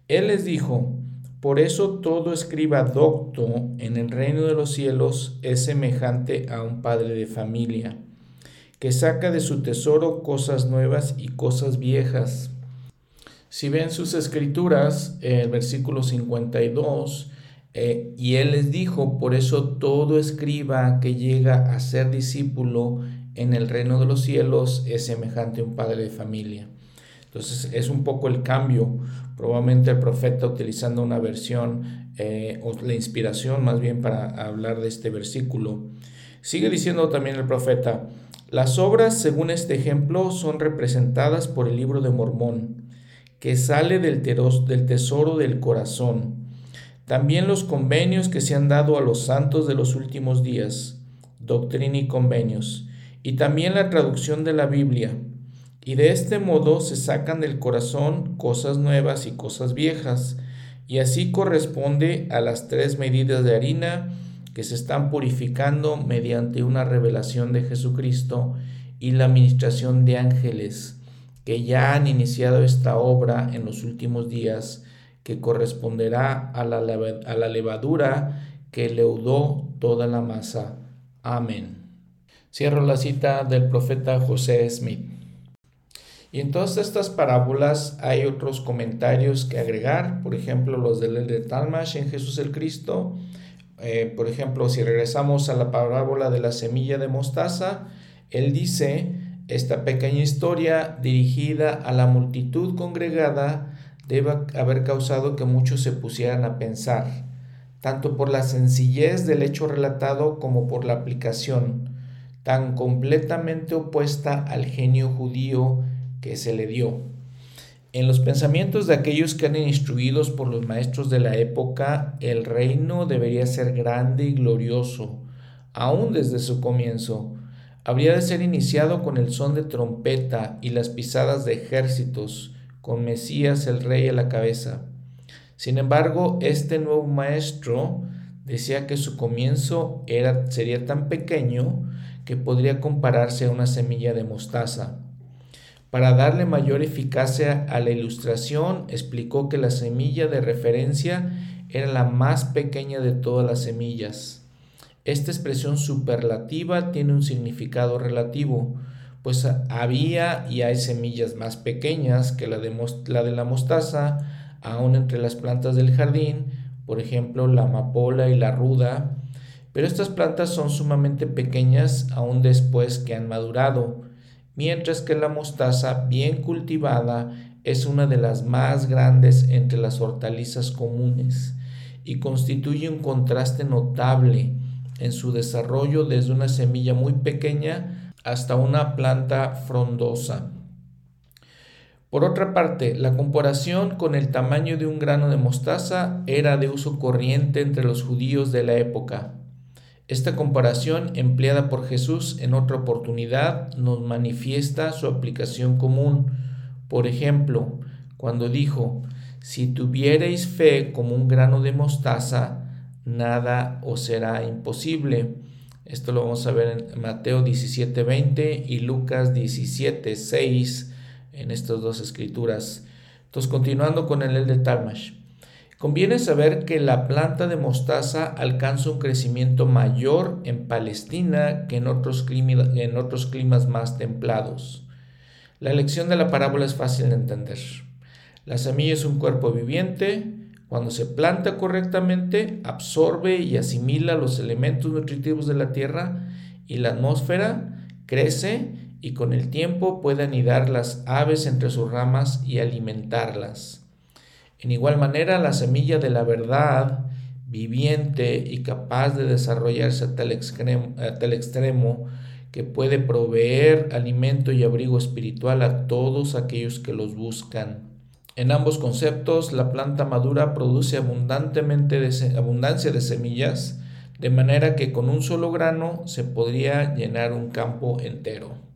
A: él les dijo, por eso todo escriba docto en el reino de los cielos es semejante a un padre de familia, que saca de su tesoro cosas nuevas y cosas viejas. Si ven sus escrituras, el versículo 52, eh, y él les dijo, por eso todo escriba que llega a ser discípulo en el reino de los cielos es semejante a un padre de familia. Entonces es un poco el cambio. Probablemente el profeta utilizando una versión eh, o la inspiración más bien para hablar de este versículo. Sigue diciendo también el profeta, las obras según este ejemplo son representadas por el libro de Mormón, que sale del, del tesoro del corazón. También los convenios que se han dado a los santos de los últimos días, doctrina y convenios, y también la traducción de la Biblia y de este modo se sacan del corazón cosas nuevas y cosas viejas, y así corresponde a las tres medidas de harina que se están purificando mediante una revelación de Jesucristo y la administración de ángeles que ya han iniciado esta obra en los últimos días, que corresponderá a la, levadura que leudó toda la masa. Amén. Cierro la cita del profeta José Smith. Y en todas estas parábolas hay otros comentarios que agregar, por ejemplo, los del de Talmash en Jesús el Cristo. Eh, por ejemplo, si regresamos a la parábola de la semilla de mostaza, él dice, esta pequeña historia dirigida a la multitud congregada debe haber causado que muchos se pusieran a pensar, tanto por la sencillez del hecho relatado como por la aplicación, tan completamente opuesta al genio judío que se le dio. En los pensamientos de aquellos que eran instruidos por los maestros de la época, el reino debería ser grande y glorioso, aún desde su comienzo. habría de ser iniciado con el son de trompeta y las pisadas de ejércitos, con Mesías el rey a la cabeza. Sin embargo, este nuevo maestro decía que su comienzo era, sería tan pequeño que podría compararse a una semilla de mostaza. Para darle mayor eficacia a la ilustración, explicó que la semilla de referencia era la más pequeña de todas las semillas. Esta expresión superlativa tiene un significado relativo, pues había y hay semillas más pequeñas que la de, la mostaza, aún entre las plantas del jardín, por ejemplo la amapola y la ruda, pero estas plantas son sumamente pequeñas aún después que han madurado, mientras que la mostaza bien cultivada es una de las más grandes entre las hortalizas comunes y constituye un contraste notable en su desarrollo desde una semilla muy pequeña hasta una planta frondosa. Por otra parte, la comparación con el tamaño de un grano de mostaza era de uso corriente entre los judíos de la época. Esta comparación empleada por Jesús en otra oportunidad nos manifiesta su aplicación común. Por ejemplo, cuando dijo, si tuviereis fe como un grano de mostaza, nada os será imposible. Esto lo vamos a ver en Mateo 17:20 y Lucas 17:6 en estas dos escrituras. Entonces, continuando con el de Talmash. Conviene saber que la planta de mostaza alcanza un crecimiento mayor en Palestina que en otros, climas más templados. La elección de la parábola es fácil de entender. La semilla es un cuerpo viviente, cuando se planta correctamente, absorbe y asimila los elementos nutritivos de la tierra y la atmósfera, crece y con el tiempo puede anidar las aves entre sus ramas y alimentarlas. En igual manera, la semilla de la verdad, viviente y capaz de desarrollarse a tal, extremo, que puede proveer alimento y abrigo espiritual a todos aquellos que los buscan. En ambos conceptos, la planta madura produce abundantemente abundancia de semillas, de manera que con un solo grano se podría llenar un campo entero.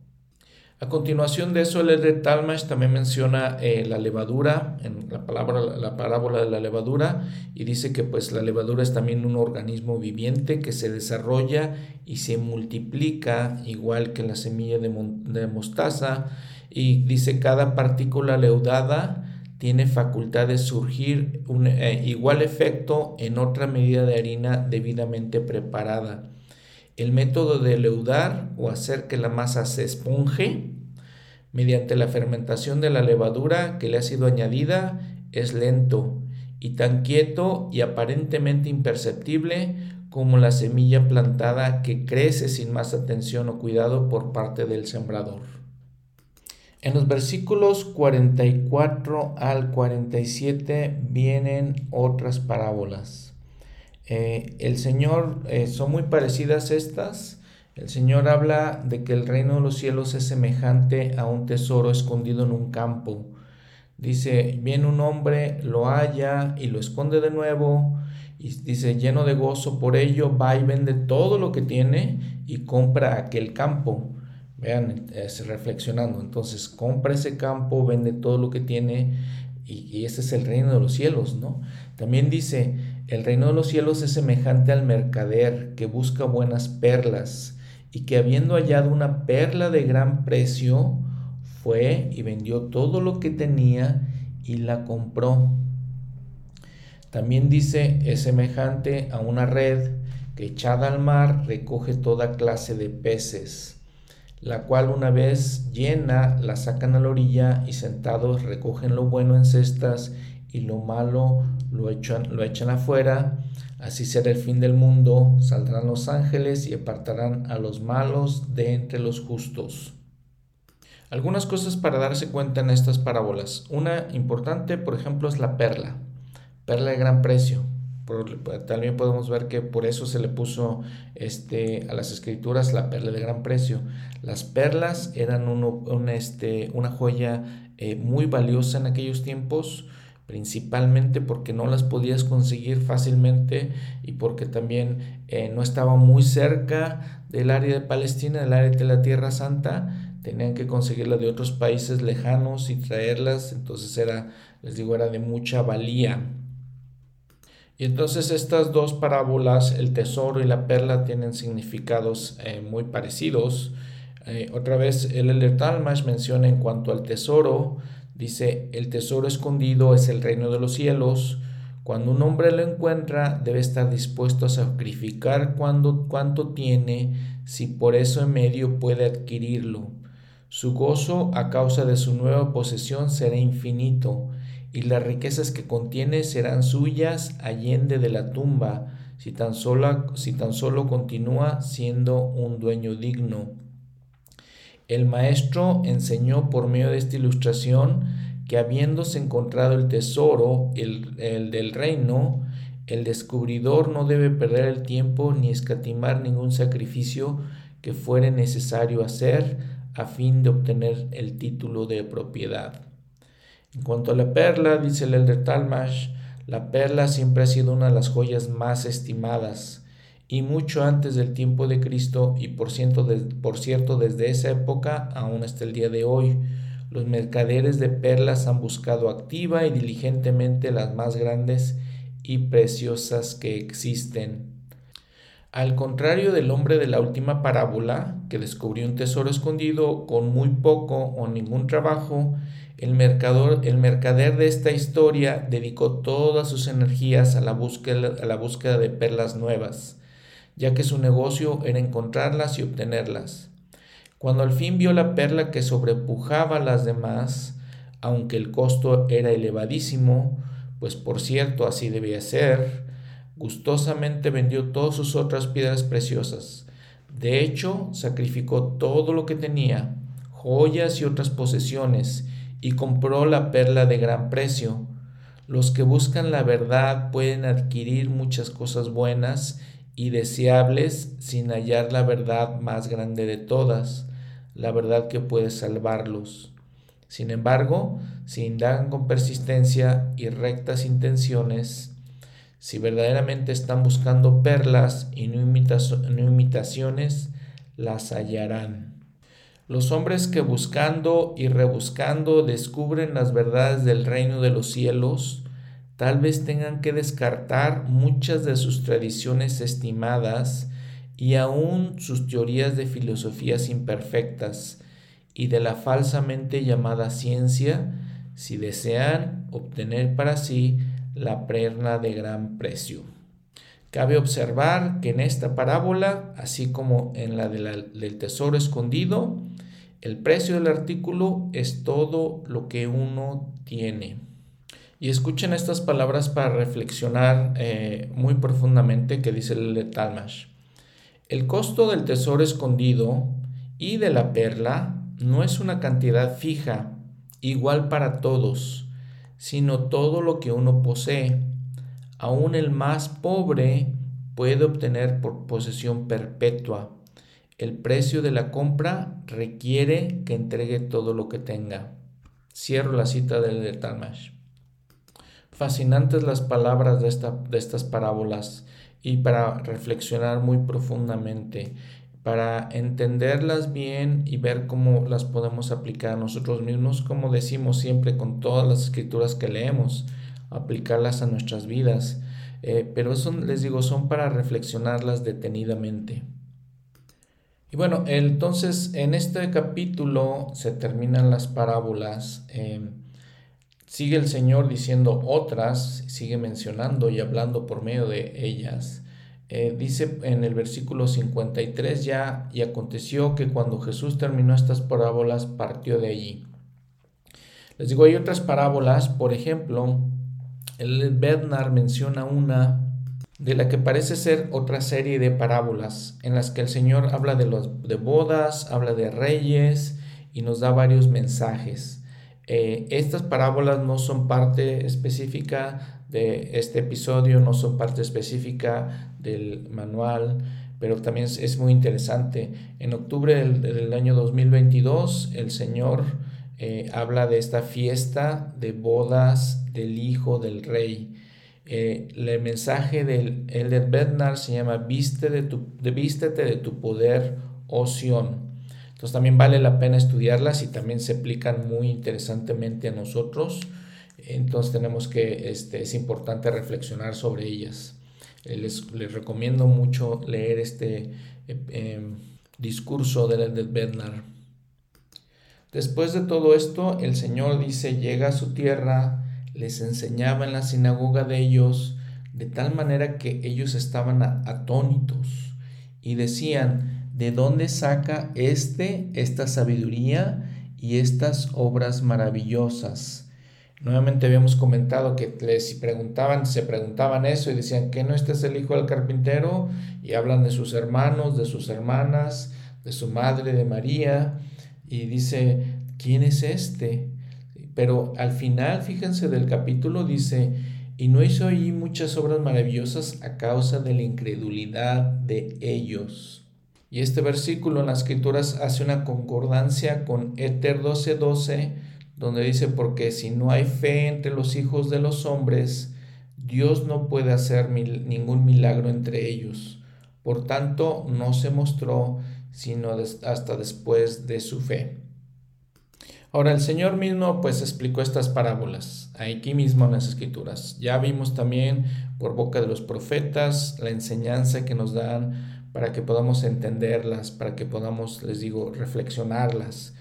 A: A continuación de eso, el de Talmash también menciona eh, la levadura, en la, palabra, la parábola de la levadura, y dice que pues la levadura es también un organismo viviente que se desarrolla y se multiplica igual que la semilla de, mostaza, y dice cada partícula leudada tiene facultad de surgir un eh, igual efecto en otra medida de harina debidamente preparada. El método de leudar o hacer que la masa se esponje mediante la fermentación de la levadura que le ha sido añadida es lento y tan quieto y aparentemente imperceptible como la semilla plantada que crece sin más atención o cuidado por parte del sembrador. En los versículos 44 al 47 vienen otras parábolas. Eh, el Señor, eh, son muy parecidas estas. El Señor habla de que el reino de los cielos es semejante a un tesoro escondido en un campo. Dice, viene un hombre, lo halla y lo esconde de nuevo. Y dice, lleno de gozo por ello, va y vende todo lo que tiene y compra aquel campo Vean, es reflexionando. Entonces, compra ese campo, vende todo lo que tiene y, ese es el reino de los cielos, ¿no? También dice, el reino de los cielos es semejante al mercader que busca buenas perlas y que habiendo hallado una perla de gran precio, fue y vendió todo lo que tenía y la compró. También dice, es semejante a una red que echada al mar recoge toda clase de peces la cual una vez llena la sacan a la orilla y sentados recogen lo bueno en cestas y lo malo lo echan, lo echan afuera. Así será el fin del mundo, saldrán los ángeles y apartarán a los malos de entre los justos. Algunas cosas para darse cuenta en estas parábolas. Una importante, por ejemplo, es la perla, perla de gran precio también podemos ver que por eso se le puso este, a las escrituras la perla de gran precio. Las perlas eran este, una joya eh, muy valiosa en aquellos tiempos, principalmente porque no las podías conseguir fácilmente y porque también eh, no estaba muy cerca del área de Palestina, del área de la Tierra Santa, tenían que conseguirla de otros países lejanos y traerlas, entonces era, les digo, era de mucha valía. Y entonces estas dos parábolas, el tesoro y la perla, tienen significados eh, muy parecidos. Eh, otra vez el Elder Talmash menciona en cuanto al tesoro, dice, el tesoro escondido es el reino de los cielos. Cuando un hombre lo encuentra, debe estar dispuesto a sacrificar cuando, cuanto tiene, si por eso en medio puede adquirirlo. Su gozo a causa de su nueva posesión será infinito, y las riquezas que contiene serán suyas allende de la tumba, si tan solo, si tan solo continúa siendo un dueño digno. El maestro enseñó por medio de esta ilustración que habiéndose encontrado el tesoro, el, el, del reino, el descubridor no debe perder el tiempo ni escatimar ningún sacrificio que fuere necesario hacer a fin de obtener el título de propiedad. En cuanto a la perla, dice el Elder Talmash, la perla siempre ha sido una de las joyas más estimadas y mucho antes del tiempo de Cristo y por cierto, por cierto desde esa época aún hasta el día de hoy, los mercaderes de perlas han buscado activa y diligentemente las más grandes y preciosas que existen. Al contrario del hombre de la última parábola, que descubrió un tesoro escondido con muy poco o ningún trabajo, el, mercador, el mercader de esta historia dedicó todas sus energías a la, búsqueda, a la búsqueda de perlas nuevas, ya que su negocio era encontrarlas y obtenerlas. Cuando al fin vio la perla que sobrepujaba a las demás, aunque el costo era elevadísimo, pues por cierto así debía ser, gustosamente vendió todas sus otras piedras preciosas. De hecho, sacrificó todo lo que tenía, joyas y otras posesiones, y compró la perla de gran precio. Los que buscan la verdad pueden adquirir muchas cosas buenas y deseables sin hallar la verdad más grande de todas, la verdad que puede salvarlos. Sin embargo, si indagan con persistencia y rectas intenciones, si verdaderamente están buscando perlas y no, imitaciones, las hallarán. Los hombres que buscando y rebuscando descubren las verdades del reino de los cielos, tal vez tengan que descartar muchas de sus tradiciones estimadas y aún sus teorías de filosofías imperfectas y de la falsamente llamada ciencia si desean obtener para sí la perna de gran precio. Cabe observar que en esta parábola, así como en la, del tesoro escondido, el precio del artículo es todo lo que uno tiene. Y escuchen estas palabras para reflexionar eh, muy profundamente que dice el Talmash. El costo del tesoro escondido y de la perla no es una cantidad fija, igual para todos, sino todo lo que uno posee. Aún el más pobre puede obtener por posesión perpetua. El precio de la compra requiere que entregue todo lo que tenga. Cierro la cita del Talmash. Fascinantes las palabras de, esta, de estas parábolas y para reflexionar muy profundamente, para entenderlas bien y ver cómo las podemos aplicar a nosotros mismos, como decimos siempre con todas las escrituras que leemos, aplicarlas a nuestras vidas. Eh, pero eso les digo, son para reflexionarlas detenidamente. Y bueno, entonces en este capítulo se terminan las parábolas. Eh, Sigue el Señor diciendo otras, sigue mencionando y hablando por medio de ellas. Eh, dice en el versículo 53 ya, y aconteció que cuando Jesús terminó estas parábolas, partió de allí. Les digo, hay otras parábolas, por ejemplo, el Bernard menciona una de la que parece ser otra serie de parábolas, en las que el Señor habla de, los, de bodas, habla de reyes y nos da varios mensajes. Eh, estas parábolas no son parte específica de este episodio, no son parte específica del manual, pero también es, muy interesante. En octubre del, año 2022, el Señor eh, habla de esta fiesta de bodas del Hijo del Rey. Eh, el mensaje del Elder Bednar se llama Viste de tu, Vístete de tu poder, oh Entonces también vale la pena estudiarlas y también se aplican muy interesantemente a nosotros. Entonces tenemos que, este, es importante reflexionar sobre ellas. Eh, les, les, recomiendo mucho leer este eh, em, discurso del Elder Bednar. Después de todo esto, el Señor dice, llega a su tierra, les enseñaba en la sinagoga de ellos, de tal manera que ellos estaban atónitos y decían, ¿de dónde saca este esta sabiduría y estas obras maravillosas? Nuevamente habíamos comentado que les preguntaban, se preguntaban eso y decían que no este es el hijo del carpintero y hablan de sus hermanos, de sus hermanas, de su madre, de María y dice, ¿quién es este? Pero al final, fíjense del capítulo, dice, y no hizo ahí muchas obras maravillosas a causa de la incredulidad de ellos. Y este versículo en las escrituras hace una concordancia con Éter 12:12, donde dice, porque si no hay fe entre los hijos de los hombres, Dios no puede hacer ningún milagro entre ellos. Por tanto, no se mostró sino hasta después de su fe. Ahora el Señor mismo pues explicó estas parábolas aquí mismo en las escrituras. Ya vimos también por boca de los profetas la enseñanza que nos dan para que podamos entenderlas, para que podamos, les digo, reflexionarlas.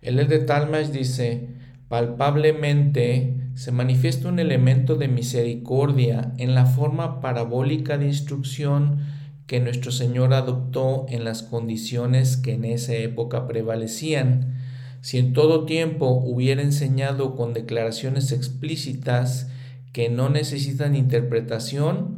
A: El de Talmash dice, palpablemente se manifiesta un elemento de misericordia en la forma parabólica de instrucción que nuestro Señor adoptó en las condiciones que en esa época prevalecían. Si en todo tiempo hubiera enseñado con declaraciones explícitas que no necesitan interpretación,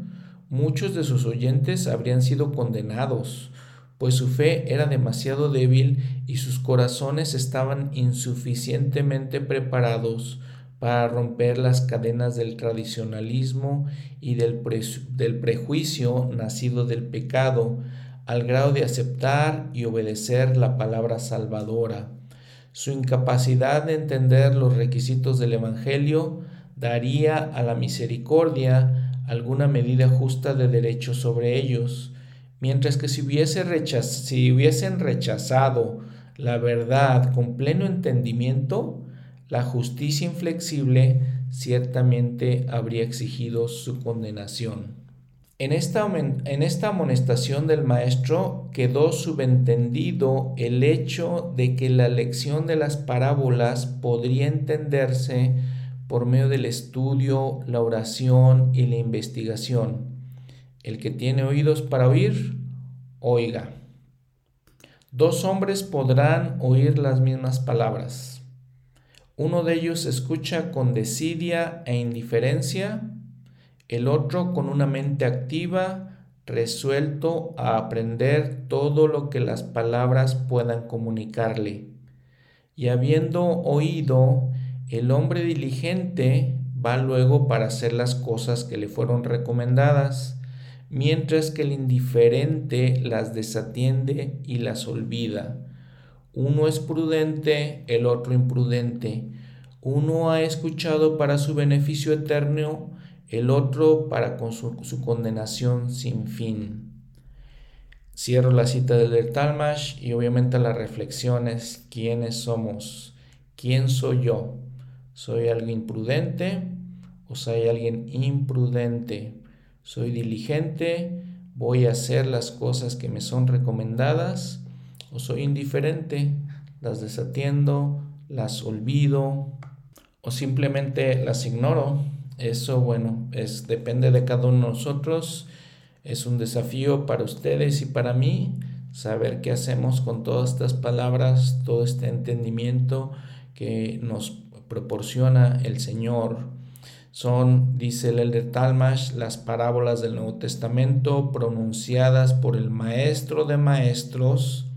A: muchos de sus oyentes habrían sido condenados, pues su fe era demasiado débil y sus corazones estaban insuficientemente preparados para romper las cadenas del tradicionalismo y del, del, prejuicio nacido del pecado, al grado de aceptar y obedecer la palabra salvadora. Su incapacidad de entender los requisitos del Evangelio daría a la misericordia alguna medida justa de derecho sobre ellos, mientras que si, hubiese si hubiesen rechazado la verdad con pleno entendimiento, la justicia inflexible ciertamente habría exigido su condenación. En esta, en esta, amonestación del maestro quedó subentendido el hecho de que la lección de las parábolas podría entenderse por medio del estudio, la oración y la investigación. El que tiene oídos para oír, oiga. Dos hombres podrán oír las mismas palabras uno de ellos escucha con desidia e indiferencia, el otro con una mente activa, resuelto a aprender todo lo que las palabras puedan comunicarle. Y habiendo oído, el hombre diligente va luego para hacer las cosas que le fueron recomendadas, mientras que el indiferente las desatiende y las olvida. Uno es prudente, el otro imprudente. Uno ha escuchado para su beneficio eterno, el otro para su, condenación sin fin. Cierro la cita del Talmash y obviamente las reflexiones, ¿quiénes somos? ¿Quién soy yo? ¿Soy alguien prudente o soy alguien imprudente? ¿Soy diligente? ¿Voy a hacer las cosas que me son recomendadas? o soy indiferente, las desatiendo, las olvido o simplemente las ignoro. Eso, bueno, es, depende de cada uno de nosotros. Es un desafío para ustedes y para mí saber qué hacemos con todas estas palabras, todo este entendimiento que nos proporciona el Señor. Son, dice el Elder Talmash, las parábolas del Nuevo Testamento pronunciadas por el Maestro de Maestros,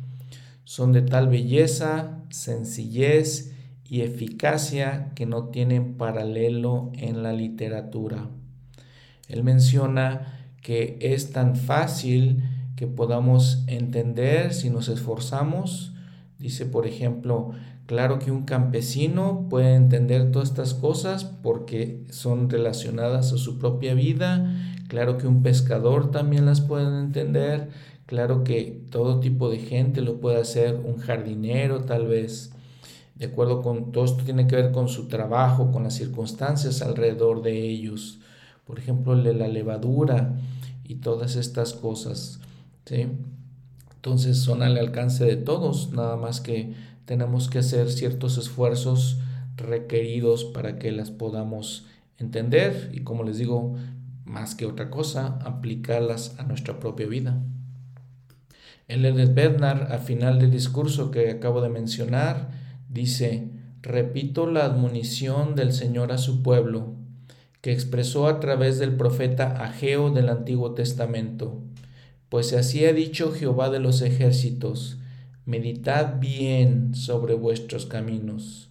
A: son de tal belleza, sencillez y eficacia que no tienen paralelo en la literatura. Él menciona que es tan fácil que podamos entender si nos esforzamos. Dice, por ejemplo, claro que un campesino puede entender todas estas cosas porque son relacionadas a su propia vida. Claro que un pescador también las puede entender. Claro que todo tipo de gente lo puede hacer, un jardinero tal vez. De acuerdo con todo esto tiene que ver con su trabajo, con las circunstancias alrededor de ellos. Por ejemplo, la levadura y todas estas cosas. ¿sí? Entonces son al alcance de todos, nada más que tenemos que hacer ciertos esfuerzos requeridos para que las podamos entender y como les digo, más que otra cosa, aplicarlas a nuestra propia vida. El Edith Bernard, al final del discurso que acabo de mencionar, dice, repito la admonición del Señor a su pueblo, que expresó a través del profeta Ageo del Antiguo Testamento pues así ha dicho Jehová de los ejércitos, meditad bien sobre vuestros caminos.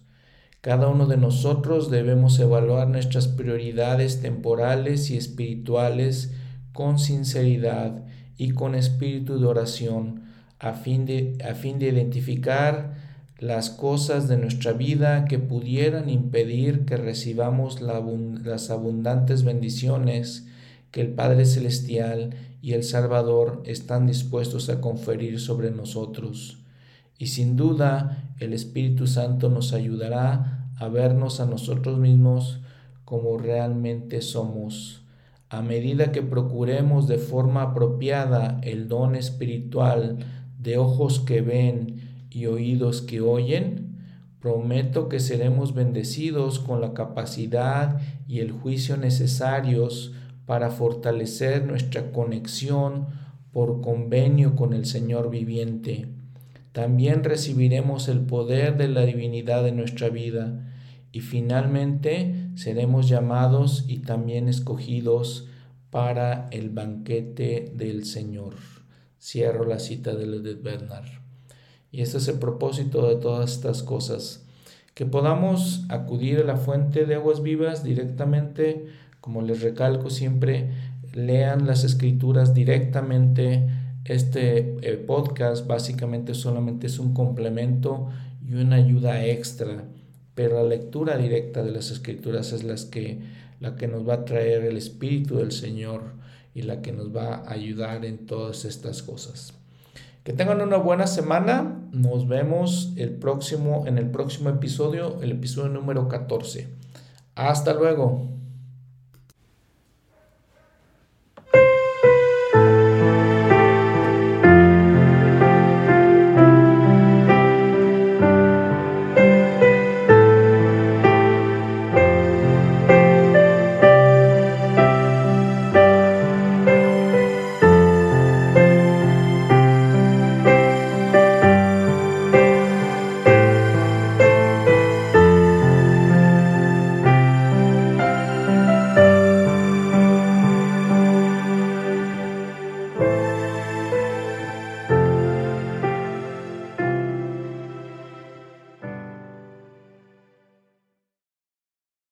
A: Cada uno de nosotros debemos evaluar nuestras prioridades temporales y espirituales con sinceridad y con espíritu de oración, a fin de, a fin de identificar las cosas de nuestra vida que pudieran impedir que recibamos las abundantes bendiciones que el Padre Celestial y el Salvador están dispuestos a conferir sobre nosotros. Y sin duda el Espíritu Santo nos ayudará a vernos a nosotros mismos como realmente somos. A medida que procuremos de forma apropiada el don espiritual de ojos que ven y oídos que oyen, prometo que seremos bendecidos con la capacidad y el juicio necesarios para fortalecer nuestra conexión por convenio con el Señor viviente. También recibiremos el poder de la divinidad en nuestra vida y finalmente seremos llamados y también escogidos para el banquete del Señor. Cierro la cita de Edith Bernard. Y este es el propósito de todas estas cosas, que podamos acudir a la fuente de aguas vivas directamente como les recalco siempre, lean las escrituras directamente. Este eh, podcast básicamente solamente es un complemento y una ayuda extra, pero la lectura directa de las escrituras es las que, la que nos va a traer el Espíritu del Señor y la que nos va a ayudar en todas estas cosas. Que tengan una buena semana. Nos vemos el próximo, en el próximo episodio, el episodio número 14. Hasta luego.